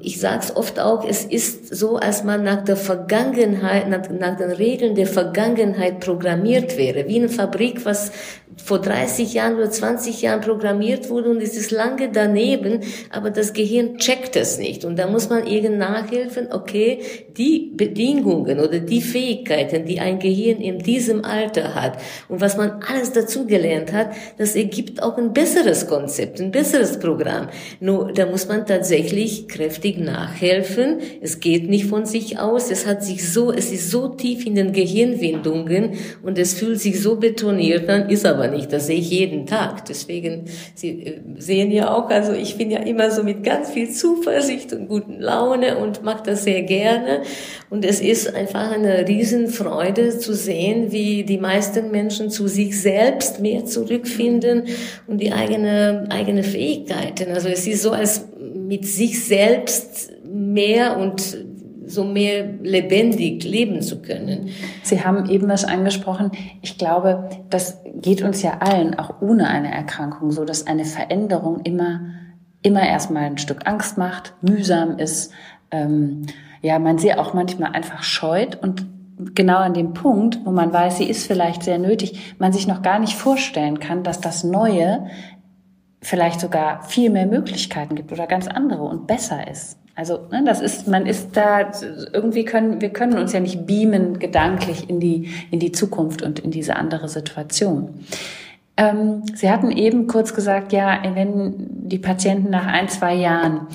ich sage es oft auch, es ist so, als man nach der Vergangenheit, nach, nach den Regeln der Vergangenheit programmiert wäre, wie eine Fabrik, was vor 30 Jahren oder 20 Jahren programmiert wurde und es ist lange daneben, aber das Gehirn checkt es nicht. Und da muss man irgend nachhelfen, okay, die Bedingungen oder die Fähigkeiten, die ein Gehirn in diesem Alter hat und was man alles dazu gelernt hat, das ergibt auch ein besseres Konzept, ein besseres Programm. Nur da muss man tatsächlich kräftig nachhelfen. Es geht nicht von sich aus. Es hat sich so, es ist so tief in den Gehirnwindungen und es fühlt sich so betoniert dann ist aber nicht. Das sehe ich jeden Tag. Deswegen, Sie äh, sehen ja auch, also ich bin ja immer so mit ganz viel Zuversicht und guten Laune und mache das sehr gerne. Und es ist einfach eine Riesenfreude zu sehen, wie die meisten Menschen zu sich selbst mehr zurückfinden und die eigene, eigene Fähigkeiten. Also es ist so, als mit sich selbst mehr und so mehr lebendig leben zu können. Sie haben eben was angesprochen. Ich glaube, das geht uns ja allen, auch ohne eine Erkrankung, so dass eine Veränderung immer, immer erstmal ein Stück Angst macht, mühsam ist, ähm, ja, man sie auch manchmal einfach scheut und genau an dem Punkt, wo man weiß, sie ist vielleicht sehr nötig, man sich noch gar nicht vorstellen kann, dass das Neue vielleicht sogar viel mehr Möglichkeiten gibt oder ganz andere und besser ist. Also ne, das ist, man ist da irgendwie können wir können uns ja nicht beamen gedanklich in die in die Zukunft und in diese andere Situation. Ähm, Sie hatten eben kurz gesagt, ja, wenn die Patienten nach ein zwei Jahren,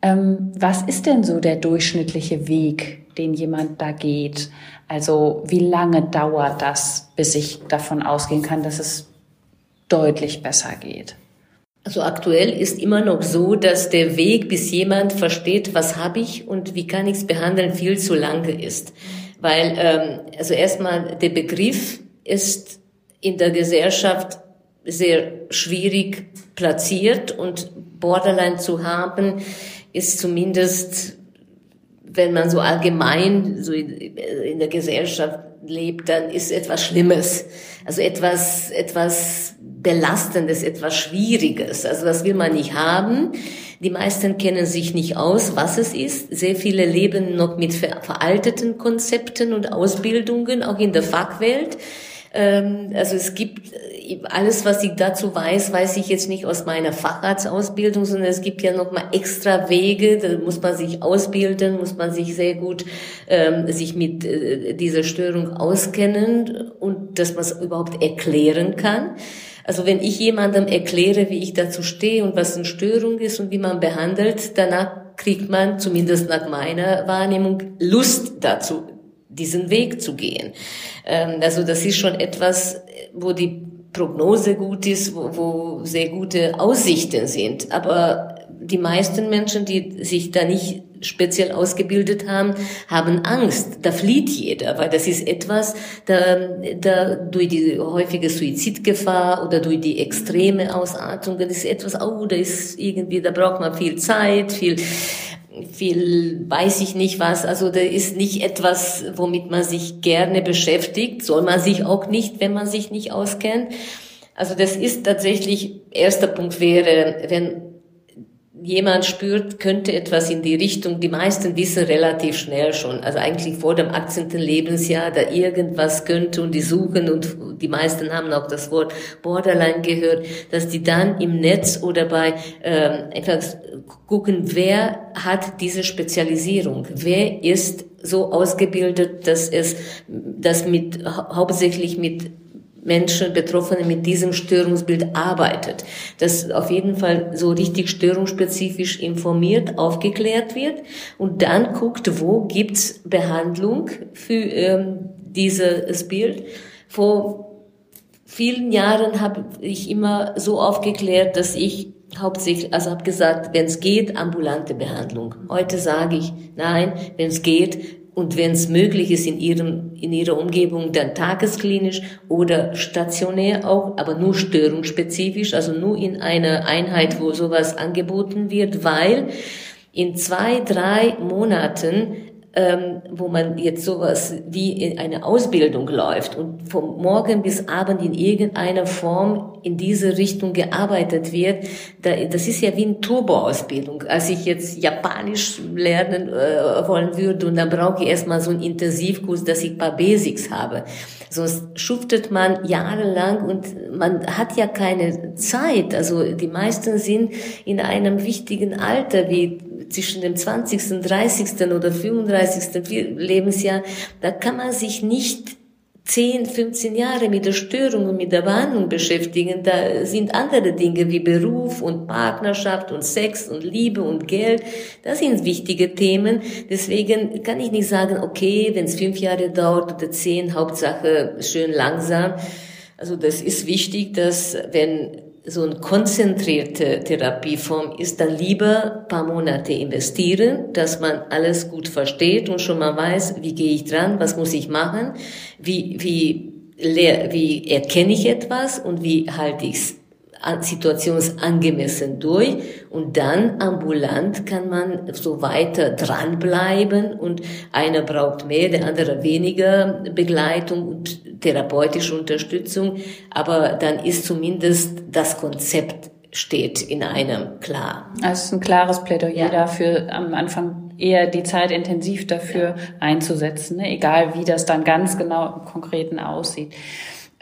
ähm, was ist denn so der durchschnittliche Weg, den jemand da geht? Also wie lange dauert das, bis ich davon ausgehen kann, dass es deutlich besser geht? Also aktuell ist immer noch so, dass der Weg, bis jemand versteht, was habe ich und wie kann ich es behandeln, viel zu lange ist. Weil ähm, also erstmal der Begriff ist in der Gesellschaft sehr schwierig platziert und Borderline zu haben ist zumindest, wenn man so allgemein so in der Gesellschaft lebt, dann ist etwas Schlimmes. Also etwas, etwas Belastendes, etwas Schwieriges. Also das will man nicht haben. Die meisten kennen sich nicht aus, was es ist. Sehr viele leben noch mit veralteten Konzepten und Ausbildungen, auch in der Fachwelt. Ähm, also es gibt äh, alles, was ich dazu weiß, weiß ich jetzt nicht aus meiner Facharztausbildung, sondern es gibt ja noch mal extra Wege. Da muss man sich ausbilden, muss man sich sehr gut ähm, sich mit äh, dieser Störung auskennen und dass man es überhaupt erklären kann. Also wenn ich jemandem erkläre, wie ich dazu stehe und was eine Störung ist und wie man behandelt, danach kriegt man, zumindest nach meiner Wahrnehmung, Lust dazu, diesen Weg zu gehen. Ähm, also das ist schon etwas, wo die Prognose gut ist, wo, wo sehr gute Aussichten sind. Aber die meisten Menschen, die sich da nicht speziell ausgebildet haben, haben Angst. Da flieht jeder, weil das ist etwas, da, da durch die häufige Suizidgefahr oder durch die extreme Ausartung, das ist etwas, oh, da ist irgendwie, da braucht man viel Zeit, viel viel weiß ich nicht was. Also da ist nicht etwas, womit man sich gerne beschäftigt. Soll man sich auch nicht, wenn man sich nicht auskennt. Also das ist tatsächlich, erster Punkt wäre, wenn jemand spürt, könnte etwas in die Richtung, die meisten wissen relativ schnell schon, also eigentlich vor dem 18. Lebensjahr, da irgendwas könnte und die suchen und die meisten haben auch das Wort Borderline gehört, dass die dann im Netz oder bei ähm, etwas gucken, wer hat diese Spezialisierung, wer ist so ausgebildet, dass es das mit hauptsächlich mit Menschen, Betroffene mit diesem Störungsbild arbeitet. Dass auf jeden Fall so richtig störungsspezifisch informiert, aufgeklärt wird und dann guckt, wo gibt's Behandlung für ähm, dieses Bild. Vor vielen Jahren habe ich immer so aufgeklärt, dass ich hauptsächlich, also habe gesagt, wenn es geht, ambulante Behandlung. Heute sage ich, nein, wenn es geht, und wenn es möglich ist, in, ihrem, in ihrer Umgebung dann tagesklinisch oder stationär auch, aber nur störungsspezifisch, also nur in einer Einheit, wo sowas angeboten wird, weil in zwei, drei Monaten ähm, wo man jetzt sowas wie in eine Ausbildung läuft und vom Morgen bis Abend in irgendeiner Form in diese Richtung gearbeitet wird, da, das ist ja wie eine Turboausbildung. Als ich jetzt Japanisch lernen äh, wollen würde und dann brauche ich erstmal so einen Intensivkurs, dass ich ein paar Basics habe. Sonst schuftet man jahrelang und man hat ja keine Zeit. Also die meisten sind in einem wichtigen Alter wie zwischen dem 20., 30. oder 35. Lebensjahr, da kann man sich nicht 10, 15 Jahre mit der Störung und mit der Behandlung beschäftigen. Da sind andere Dinge wie Beruf und Partnerschaft und Sex und Liebe und Geld. Das sind wichtige Themen. Deswegen kann ich nicht sagen, okay, wenn es fünf Jahre dauert oder zehn, Hauptsache schön langsam. Also das ist wichtig, dass wenn so eine konzentrierte Therapieform ist, dann lieber paar Monate investieren, dass man alles gut versteht und schon mal weiß, wie gehe ich dran, was muss ich machen, wie, wie, wie erkenne ich etwas und wie halte ich es situationsangemessen durch und dann ambulant kann man so weiter dranbleiben und einer braucht mehr, der andere weniger Begleitung und therapeutische Unterstützung, aber dann ist zumindest das Konzept steht in einem klar. Also es ist ein klares Plädoyer ja. dafür, am Anfang eher die Zeit intensiv dafür ja. einzusetzen, ne? egal wie das dann ganz genau im Konkreten aussieht.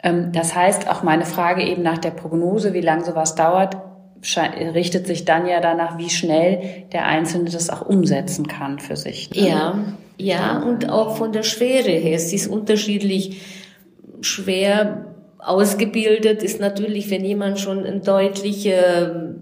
Ähm, das heißt, auch meine Frage eben nach der Prognose, wie lange sowas dauert, richtet sich dann ja danach, wie schnell der Einzelne das auch umsetzen kann für sich. Ne? Ja, ja, und auch von der Schwere her. Es ist unterschiedlich schwer ausgebildet, ist natürlich, wenn jemand schon ein deutlicher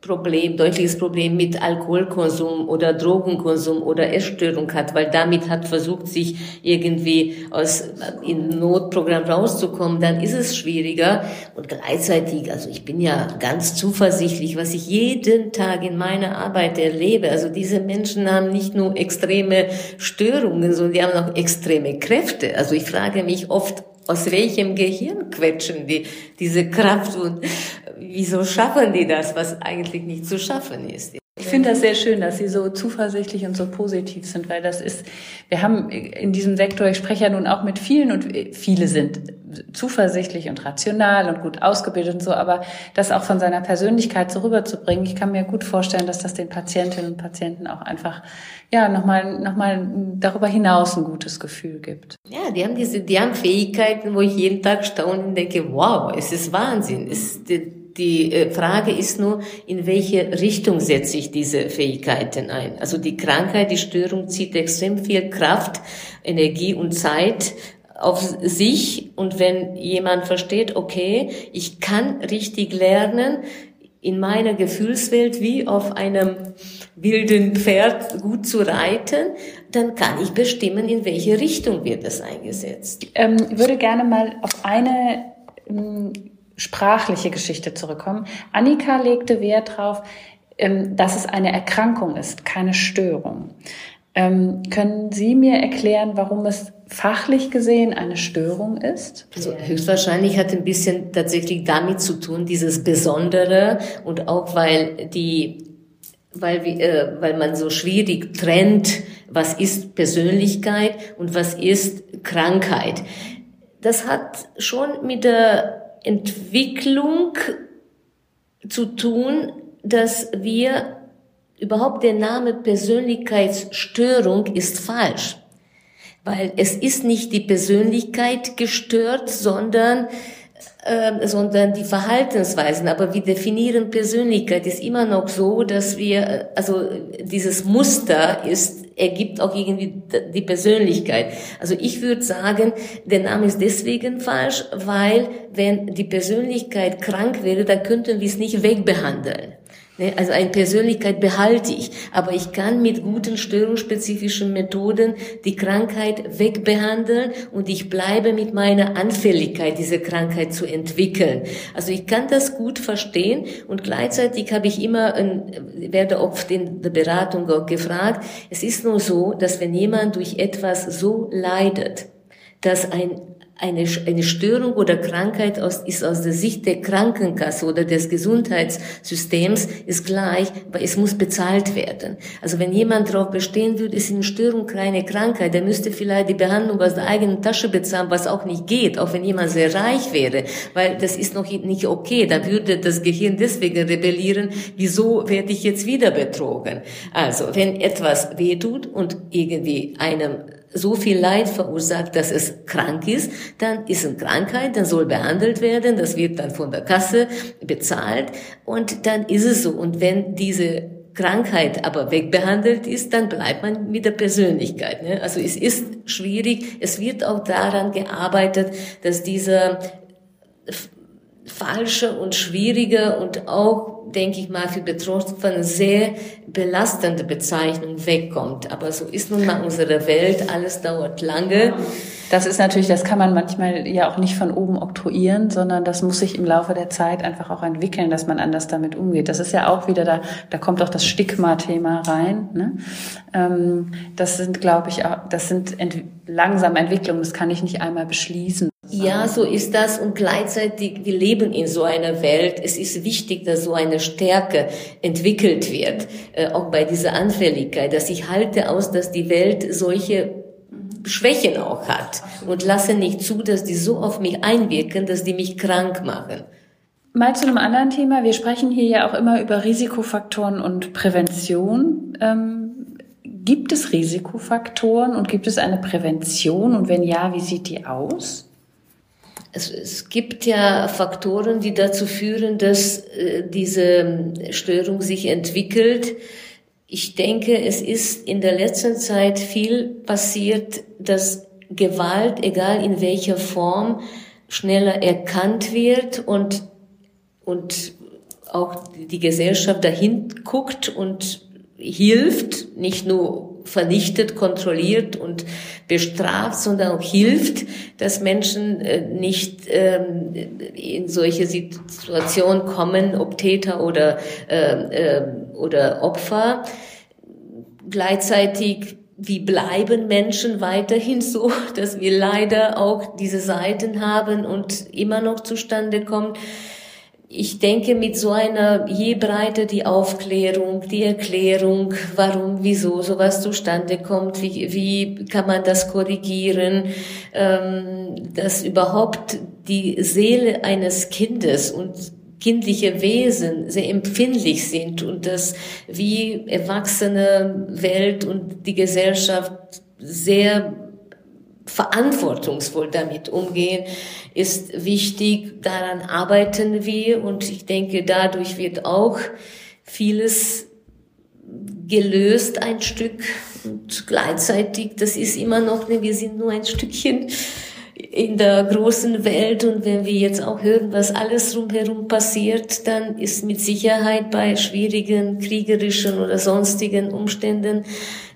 Problem, deutliches Problem mit Alkoholkonsum oder Drogenkonsum oder Essstörung hat, weil damit hat versucht, sich irgendwie aus in Notprogramm rauszukommen, dann ist es schwieriger. Und gleichzeitig, also ich bin ja ganz zuversichtlich, was ich jeden Tag in meiner Arbeit erlebe. Also diese Menschen haben nicht nur extreme Störungen, sondern die haben auch extreme Kräfte. Also ich frage mich oft, aus welchem Gehirn quetschen die diese Kraft und wieso schaffen die das, was eigentlich nicht zu schaffen ist? Ich finde das sehr schön, dass Sie so zuversichtlich und so positiv sind, weil das ist, wir haben in diesem Sektor, ich spreche ja nun auch mit vielen und viele sind zuversichtlich und rational und gut ausgebildet und so, aber das auch von seiner Persönlichkeit so rüberzubringen, ich kann mir gut vorstellen, dass das den Patientinnen und Patienten auch einfach, ja, nochmal, nochmal darüber hinaus ein gutes Gefühl gibt. Ja, die haben diese, die haben Fähigkeiten, wo ich jeden Tag staune und denke, wow, es ist Wahnsinn. Es ist, die äh, Frage ist nur, in welche Richtung setze ich diese Fähigkeiten ein? Also die Krankheit, die Störung zieht extrem viel Kraft, Energie und Zeit auf sich. Und wenn jemand versteht, okay, ich kann richtig lernen, in meiner Gefühlswelt wie auf einem wilden Pferd gut zu reiten, dann kann ich bestimmen, in welche Richtung wird das eingesetzt. Ich ähm, würde gerne mal auf eine ähm, sprachliche Geschichte zurückkommen. Annika legte Wert darauf, ähm, dass es eine Erkrankung ist, keine Störung. Ähm, können Sie mir erklären, warum es fachlich gesehen eine Störung ist? Also höchstwahrscheinlich hat ein bisschen tatsächlich damit zu tun, dieses Besondere und auch weil die weil, äh, weil man so schwierig trennt, was ist Persönlichkeit und was ist Krankheit. Das hat schon mit der Entwicklung zu tun, dass wir überhaupt der Name Persönlichkeitsstörung ist falsch. Weil es ist nicht die Persönlichkeit gestört, sondern äh, sondern die Verhaltensweisen. Aber wir definieren Persönlichkeit ist immer noch so, dass wir, äh, also dieses Muster ist ergibt auch irgendwie die Persönlichkeit. Also ich würde sagen, der Name ist deswegen falsch, weil wenn die Persönlichkeit krank wäre, dann könnten wir es nicht wegbehandeln. Ne, also eine Persönlichkeit behalte ich, aber ich kann mit guten störungsspezifischen Methoden die Krankheit wegbehandeln und ich bleibe mit meiner Anfälligkeit, diese Krankheit zu entwickeln. Also ich kann das gut verstehen und gleichzeitig habe ich immer, werde oft in der Beratung auch gefragt, es ist nur so, dass wenn jemand durch etwas so leidet, dass ein eine, eine Störung oder Krankheit aus, ist aus der Sicht der Krankenkasse oder des Gesundheitssystems ist gleich, weil es muss bezahlt werden. Also wenn jemand darauf bestehen würde, ist eine Störung keine Krankheit, der müsste vielleicht die Behandlung aus der eigenen Tasche bezahlen, was auch nicht geht, auch wenn jemand sehr reich wäre, weil das ist noch nicht okay. Da würde das Gehirn deswegen rebellieren, wieso werde ich jetzt wieder betrogen? Also wenn etwas wehtut und irgendwie einem so viel Leid verursacht, dass es krank ist, dann ist es Krankheit, dann soll behandelt werden, das wird dann von der Kasse bezahlt und dann ist es so. Und wenn diese Krankheit aber wegbehandelt ist, dann bleibt man mit der Persönlichkeit. Ne? Also es ist schwierig, es wird auch daran gearbeitet, dass dieser falsche und schwierige und auch, denke ich mal, für Betroffene sehr belastende Bezeichnung wegkommt. Aber so ist nun mal unsere Welt, alles dauert lange. Das ist natürlich, das kann man manchmal ja auch nicht von oben oktroyieren, sondern das muss sich im Laufe der Zeit einfach auch entwickeln, dass man anders damit umgeht. Das ist ja auch wieder da, da kommt auch das Stigma-Thema rein. Ne? Ähm, das sind, glaube ich, auch, das sind ent langsame Entwicklungen, das kann ich nicht einmal beschließen. Ja, so ist das und gleichzeitig, wir leben in so einer Welt. Es ist wichtig, dass so eine Stärke entwickelt wird, äh, auch bei dieser Anfälligkeit, dass ich halte aus, dass die Welt solche Schwächen auch hat und lasse nicht zu, dass die so auf mich einwirken, dass die mich krank machen. Mal zu einem anderen Thema. Wir sprechen hier ja auch immer über Risikofaktoren und Prävention. Ähm, gibt es Risikofaktoren und gibt es eine Prävention? Und wenn ja, wie sieht die aus? Es, es gibt ja Faktoren, die dazu führen, dass äh, diese Störung sich entwickelt. Ich denke, es ist in der letzten Zeit viel passiert, dass Gewalt, egal in welcher Form, schneller erkannt wird und, und auch die Gesellschaft dahin guckt und hilft, nicht nur vernichtet, kontrolliert und bestraft, sondern auch hilft, dass Menschen äh, nicht ähm, in solche Situationen kommen, ob Täter oder, äh, oder Opfer. Gleichzeitig wie bleiben Menschen weiterhin so, dass wir leider auch diese Seiten haben und immer noch zustande kommt ich denke, mit so einer, je breiter die Aufklärung, die Erklärung, warum, wieso sowas zustande kommt, wie, wie kann man das korrigieren, ähm, dass überhaupt die Seele eines Kindes und kindliche Wesen sehr empfindlich sind und dass wie erwachsene Welt und die Gesellschaft sehr verantwortungsvoll damit umgehen, ist wichtig. Daran arbeiten wir und ich denke, dadurch wird auch vieles gelöst ein Stück und gleichzeitig, das ist immer noch, wir sind nur ein Stückchen in der großen Welt und wenn wir jetzt auch hören, was alles rumherum passiert, dann ist mit Sicherheit bei schwierigen kriegerischen oder sonstigen Umständen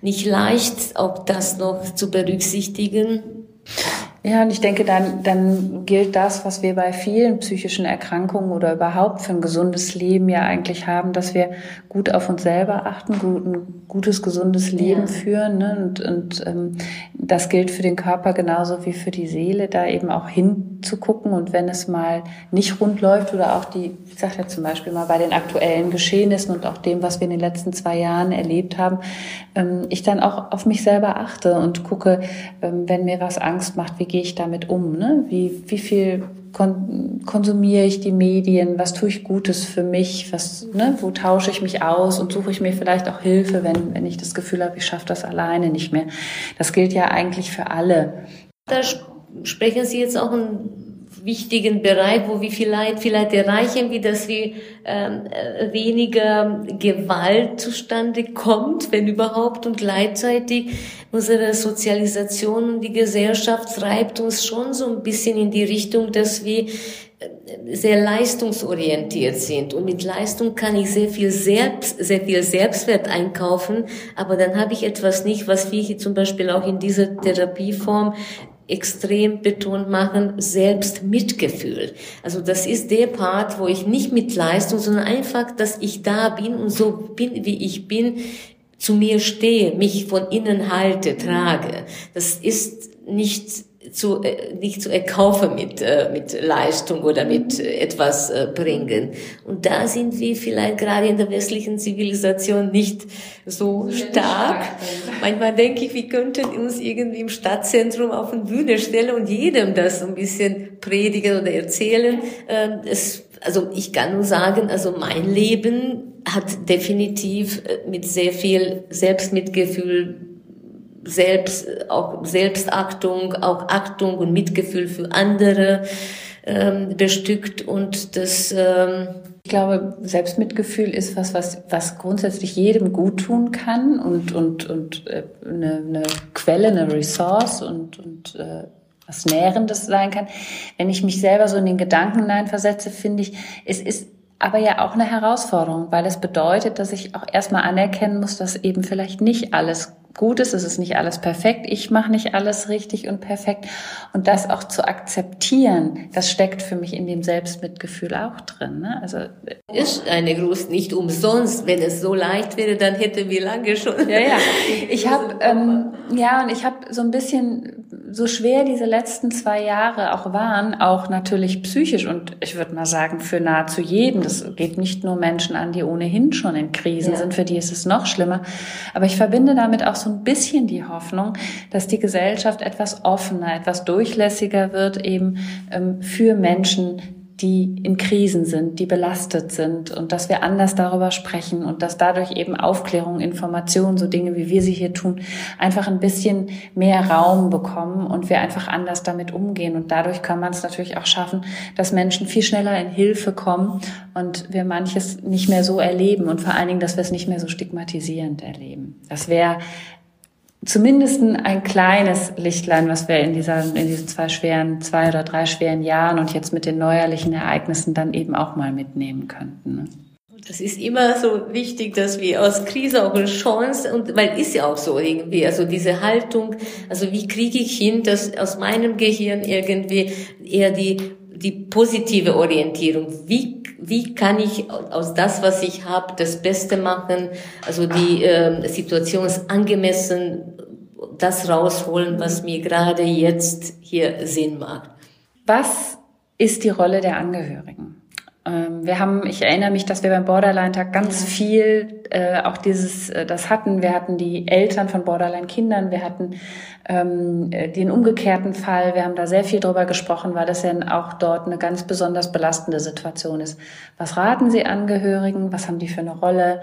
nicht leicht, auch das noch zu berücksichtigen. Ja, und ich denke, dann, dann gilt das, was wir bei vielen psychischen Erkrankungen oder überhaupt für ein gesundes Leben ja eigentlich haben, dass wir gut auf uns selber achten, gut, ein gutes, gesundes Leben ja. führen. Ne? Und, und ähm, das gilt für den Körper genauso wie für die Seele, da eben auch hinzugucken. Und wenn es mal nicht rund läuft oder auch die, ich sage ja zum Beispiel mal bei den aktuellen Geschehnissen und auch dem, was wir in den letzten zwei Jahren erlebt haben, ähm, ich dann auch auf mich selber achte und gucke, ähm, wenn mir was Angst macht, wie gehe ich damit um? Ne? Wie, wie viel kon konsumiere ich die Medien? Was tue ich Gutes für mich? Was, ne? Wo tausche ich mich aus und suche ich mir vielleicht auch Hilfe, wenn, wenn ich das Gefühl habe, ich schaffe das alleine nicht mehr? Das gilt ja eigentlich für alle. Da sprechen Sie jetzt auch ein wichtigen Bereich, wo wir vielleicht, vielleicht erreichen, wie dass wir ähm, äh, weniger Gewalt zustande kommt, wenn überhaupt, und gleichzeitig unsere Sozialisation und die Gesellschaft treibt uns schon so ein bisschen in die Richtung, dass wir äh, sehr leistungsorientiert sind. Und mit Leistung kann ich sehr viel selbst sehr viel Selbstwert einkaufen, aber dann habe ich etwas nicht, was wir hier zum Beispiel auch in dieser Therapieform extrem betont machen, Selbstmitgefühl. Also das ist der Part, wo ich nicht mit Leistung, sondern einfach, dass ich da bin und so bin, wie ich bin, zu mir stehe, mich von innen halte, trage. Das ist nicht zu, äh, nicht zu erkaufen mit, äh, mit Leistung oder mit äh, etwas äh, bringen. Und da sind wir vielleicht gerade in der westlichen Zivilisation nicht so stark. Manchmal denke ich, wir könnten uns irgendwie im Stadtzentrum auf eine Bühne stellen und jedem das ein bisschen predigen oder erzählen. Ähm, es, also ich kann nur sagen, also mein Leben hat definitiv äh, mit sehr viel Selbstmitgefühl selbst, auch Selbstachtung, auch Achtung und Mitgefühl für andere ähm, bestückt und das ähm, ich glaube, Selbstmitgefühl ist was, was, was grundsätzlich jedem gut tun kann und, und, und äh, eine, eine Quelle, eine Ressource und, und äh, was Nährendes sein kann. Wenn ich mich selber so in den Gedanken hineinversetze, finde ich, es ist aber ja auch eine Herausforderung, weil es bedeutet, dass ich auch erstmal anerkennen muss, dass eben vielleicht nicht alles gut ist, es ist nicht alles perfekt, ich mache nicht alles richtig und perfekt. Und das auch zu akzeptieren, das steckt für mich in dem Selbstmitgefühl auch drin. Ne? Also ist eine große, nicht umsonst. Wenn es so leicht wäre, dann hätten wir lange schon. Ja, ja. Ich habe ähm, ja und ich habe so ein bisschen so schwer diese letzten zwei Jahre auch waren, auch natürlich psychisch und ich würde mal sagen für nahezu jeden. Das geht nicht nur Menschen an, die ohnehin schon in Krisen ja. sind, für die ist es noch schlimmer. Aber ich verbinde damit auch so ein bisschen die Hoffnung, dass die Gesellschaft etwas offener, etwas durchlässiger wird eben ähm, für Menschen, die in Krisen sind, die belastet sind und dass wir anders darüber sprechen und dass dadurch eben Aufklärung, Information, so Dinge wie wir sie hier tun, einfach ein bisschen mehr Raum bekommen und wir einfach anders damit umgehen. Und dadurch kann man es natürlich auch schaffen, dass Menschen viel schneller in Hilfe kommen und wir manches nicht mehr so erleben und vor allen Dingen, dass wir es nicht mehr so stigmatisierend erleben. Das wäre zumindest ein kleines Lichtlein, was wir in, dieser, in diesen zwei schweren, zwei oder drei schweren Jahren und jetzt mit den neuerlichen Ereignissen dann eben auch mal mitnehmen könnten. Ne? Das ist immer so wichtig, dass wir aus Krise auch eine Chance und weil ist ja auch so irgendwie, also diese Haltung, also wie kriege ich hin, dass aus meinem Gehirn irgendwie eher die die positive Orientierung. Wie wie kann ich aus das, was ich habe, das Beste machen? Also die äh, Situation ist angemessen, das rausholen, was mir gerade jetzt hier Sinn macht. Was ist die Rolle der Angehörigen? Ähm, wir haben, ich erinnere mich, dass wir beim Borderline-Tag ganz viel äh, auch dieses, äh, das hatten. Wir hatten die Eltern von Borderline-Kindern, wir hatten ähm, äh, den umgekehrten Fall. Wir haben da sehr viel drüber gesprochen, weil das ja auch dort eine ganz besonders belastende Situation ist. Was raten Sie Angehörigen? Was haben die für eine Rolle?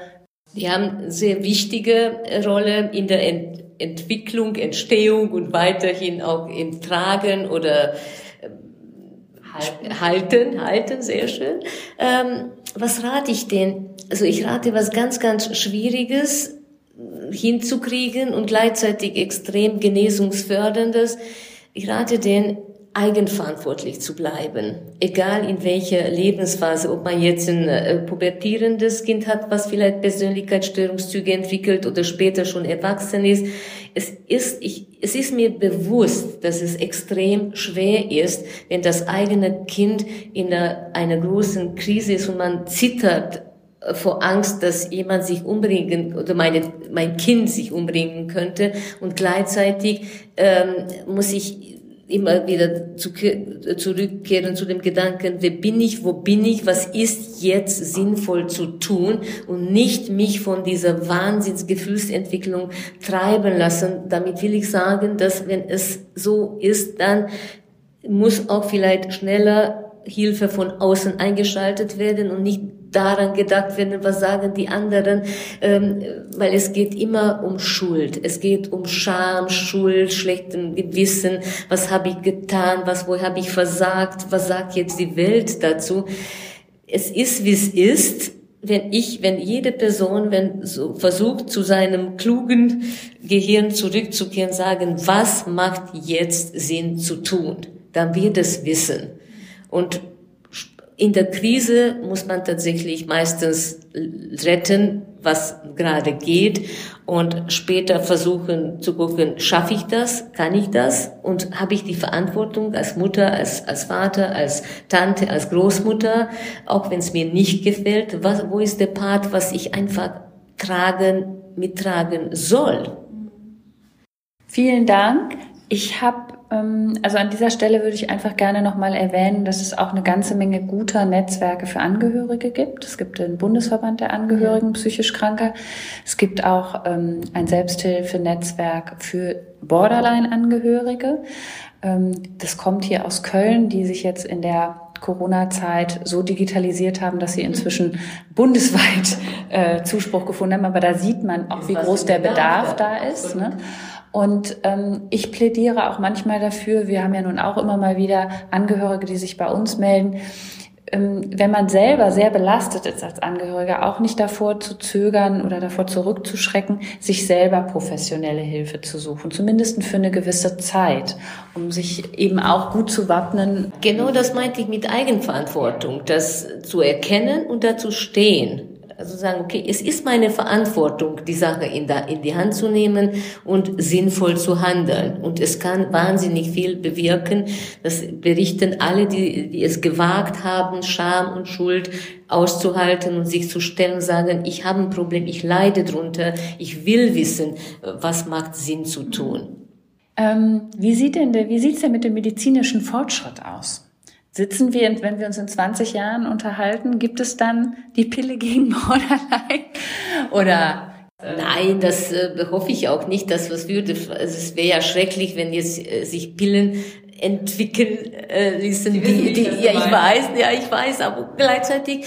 Die haben sehr wichtige Rolle in der Ent Entwicklung, Entstehung und weiterhin auch im Tragen oder Halten, halten, halten sehr schön. Ähm, was rate ich denn? Also ich rate was ganz, ganz Schwieriges hinzukriegen und gleichzeitig extrem genesungsförderndes. Ich rate den eigenverantwortlich zu bleiben, egal in welcher Lebensphase, ob man jetzt ein äh, pubertierendes Kind hat, was vielleicht Persönlichkeitsstörungszüge entwickelt oder später schon erwachsen ist. Es ist, ich, es ist mir bewusst, dass es extrem schwer ist, wenn das eigene Kind in einer, einer großen Krise ist und man zittert äh, vor Angst, dass jemand sich umbringen oder meine, mein Kind sich umbringen könnte und gleichzeitig ähm, muss ich immer wieder zu, zurückkehren zu dem Gedanken, wer bin ich, wo bin ich, was ist jetzt sinnvoll zu tun und nicht mich von dieser Wahnsinnsgefühlsentwicklung treiben lassen. Damit will ich sagen, dass wenn es so ist, dann muss auch vielleicht schneller Hilfe von außen eingeschaltet werden und nicht daran gedacht werden, was sagen die anderen, ähm, weil es geht immer um Schuld. Es geht um Scham, Schuld, schlechten Gewissen. Was habe ich getan? Was, wo habe ich versagt? Was sagt jetzt die Welt dazu? Es ist, wie es ist. Wenn ich, wenn jede Person, wenn so versucht, zu seinem klugen Gehirn zurückzukehren, sagen, was macht jetzt Sinn zu tun, dann wird es wissen. Und in der Krise muss man tatsächlich meistens retten, was gerade geht und später versuchen zu gucken, schaffe ich das, kann ich das und habe ich die Verantwortung als Mutter, als, als Vater, als Tante, als Großmutter, auch wenn es mir nicht gefällt, was, wo ist der Part, was ich einfach tragen, mittragen soll. Vielen Dank. Ich habe also an dieser Stelle würde ich einfach gerne nochmal erwähnen, dass es auch eine ganze Menge guter Netzwerke für Angehörige gibt. Es gibt den Bundesverband der Angehörigen psychisch Kranker. Es gibt auch ähm, ein Selbsthilfenetzwerk für Borderline-Angehörige. Ähm, das kommt hier aus Köln, die sich jetzt in der Corona-Zeit so digitalisiert haben, dass sie inzwischen bundesweit äh, Zuspruch gefunden haben. Aber da sieht man auch, wie groß der Bedarf da ist. Ne? Und ähm, ich plädiere auch manchmal dafür, wir haben ja nun auch immer mal wieder Angehörige, die sich bei uns melden, ähm, wenn man selber sehr belastet ist als Angehöriger, auch nicht davor zu zögern oder davor zurückzuschrecken, sich selber professionelle Hilfe zu suchen, zumindest für eine gewisse Zeit, um sich eben auch gut zu wappnen. Genau das meinte ich mit Eigenverantwortung, das zu erkennen und dazu stehen Also sagen, okay, es ist meine Verantwortung, die Sache in, da, in die Hand zu nehmen und sinnvoll zu handeln. Und es kann wahnsinnig viel bewirken. Das berichten alle, die, die es gewagt haben, Scham und Schuld auszuhalten und sich zu stellen sagen, ich habe ein Problem, ich leide drunter, ich will wissen, was macht Sinn zu tun. Ähm, wie sieht denn der, wie sieht's denn mit dem medizinischen Fortschritt aus? Sitzen wir, wenn wir uns in 20 Jahren unterhalten, gibt es dann die Pille gegen Borderline? Oder Nein, das äh, hoffe ich auch nicht, dass was würde. Also es wäre ja schrecklich, wenn jetzt äh, sich Pillen entwickeln äh, ließen. Die, die, die, ja, ich weiß, ja, ich weiß, aber gleichzeitig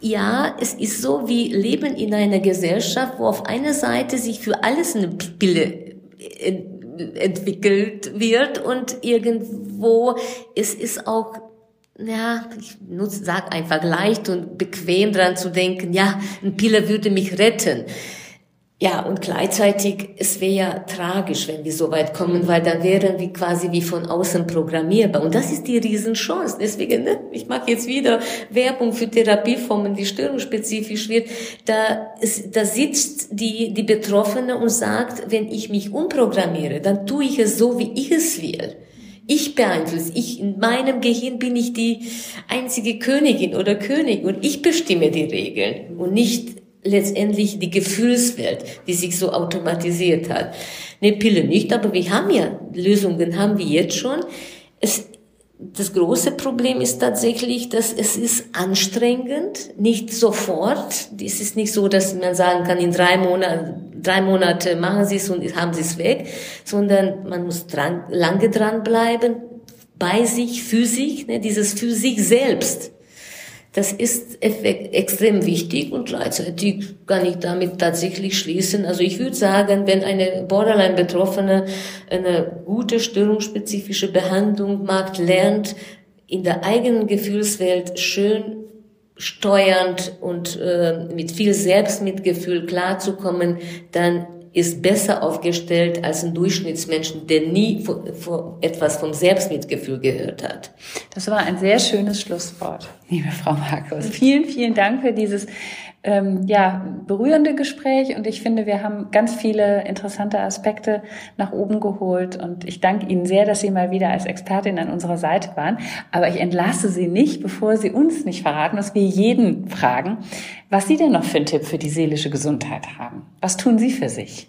ja, es ist so, wir leben in einer Gesellschaft, wo auf einer Seite sich für alles eine Pille entwickelt wird und irgendwo es ist auch ja, ich nutze, sag einfach leicht und bequem dran zu denken, ja, ein Pille würde mich retten. Ja, und gleichzeitig, es wäre ja tragisch, wenn wir so weit kommen, weil dann wären wir quasi wie von außen programmierbar. Und das ist die Riesenchance. Deswegen, ne, ich mache jetzt wieder Werbung für Therapieformen, die störungsspezifisch wird. Da, ist, da sitzt die, die Betroffene und sagt, wenn ich mich umprogrammiere, dann tue ich es so, wie ich es will. Ich beeinflusse, ich, in meinem Gehirn bin ich die einzige Königin oder König und ich bestimme die Regeln und nicht letztendlich die Gefühlswelt, die sich so automatisiert hat. Eine Pille nicht, aber wir haben ja Lösungen, haben wir jetzt schon. Es, das große Problem ist tatsächlich, dass es ist anstrengend, nicht sofort. Es ist nicht so, dass man sagen kann, in drei Monaten, drei Monate machen Sie es und haben Sie es weg, sondern man muss dran, lange dranbleiben, bei sich, für sich, ne, dieses für sich selbst das ist extrem wichtig und gleichzeitig kann ich damit tatsächlich schließen. Also ich würde sagen, wenn eine Borderline-Betroffene eine gute störungsspezifische Behandlung macht, lernt, in der eigenen Gefühlswelt schön steuernd und äh, mit viel Selbstmitgefühl klarzukommen, dann ist besser aufgestellt als ein Durchschnittsmenschen, der nie vor, vor etwas vom Selbstmitgefühl gehört hat. Das war ein sehr schönes Schlusswort, liebe Frau Markus. Vielen, vielen Dank für dieses ähm, ja, berührende Gespräch und ich finde, wir haben ganz viele interessante Aspekte nach oben geholt und ich danke Ihnen sehr, dass Sie mal wieder als Expertin an unserer Seite waren. Aber ich entlasse Sie nicht, bevor Sie uns nicht verraten, was wir jeden fragen, was Sie denn noch für einen Tipp für die seelische Gesundheit haben. Was tun Sie für sich?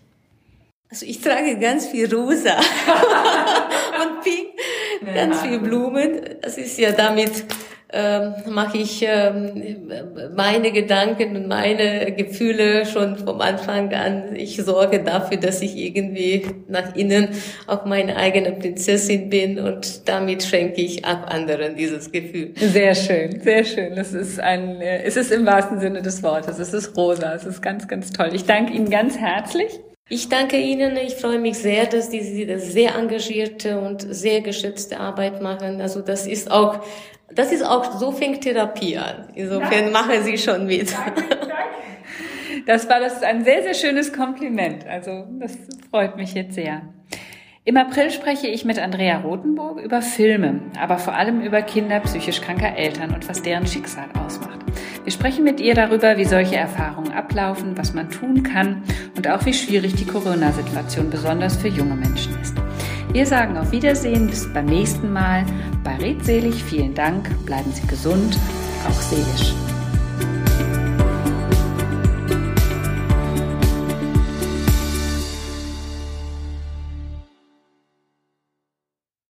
Also ich trage ganz viel rosa und pink, ganz viel Blumen. Das ist ja damit ähm, mache ich ähm, meine Gedanken und meine Gefühle schon vom Anfang an. Ich sorge dafür, dass ich irgendwie nach innen auch meine eigene Prinzessin bin und damit schenke ich ab anderen dieses Gefühl. Sehr schön, sehr schön. Es ist ein, äh, es ist im wahrsten Sinne des Wortes. Es ist rosa. Es ist ganz, ganz toll. Ich danke Ihnen ganz herzlich. Ich danke Ihnen. Ich freue mich sehr, dass Sie das sehr engagierte und sehr geschätzte Arbeit machen. Also das ist auch das ist auch, so fängt Therapie an. Insofern ja. mache Sie schon mit. Danke, danke. Das war das ein sehr, sehr schönes Kompliment. Also das freut mich jetzt sehr. Im April spreche ich mit Andrea Rothenburg über Filme, aber vor allem über Kinder psychisch kranker Eltern und was deren Schicksal ausmacht. Wir sprechen mit ihr darüber, wie solche Erfahrungen ablaufen, was man tun kann und auch wie schwierig die Corona-Situation besonders für junge Menschen ist. Wir sagen auf Wiedersehen, bis beim nächsten Mal bei Redselig. Vielen Dank, bleiben Sie gesund, auch seelisch.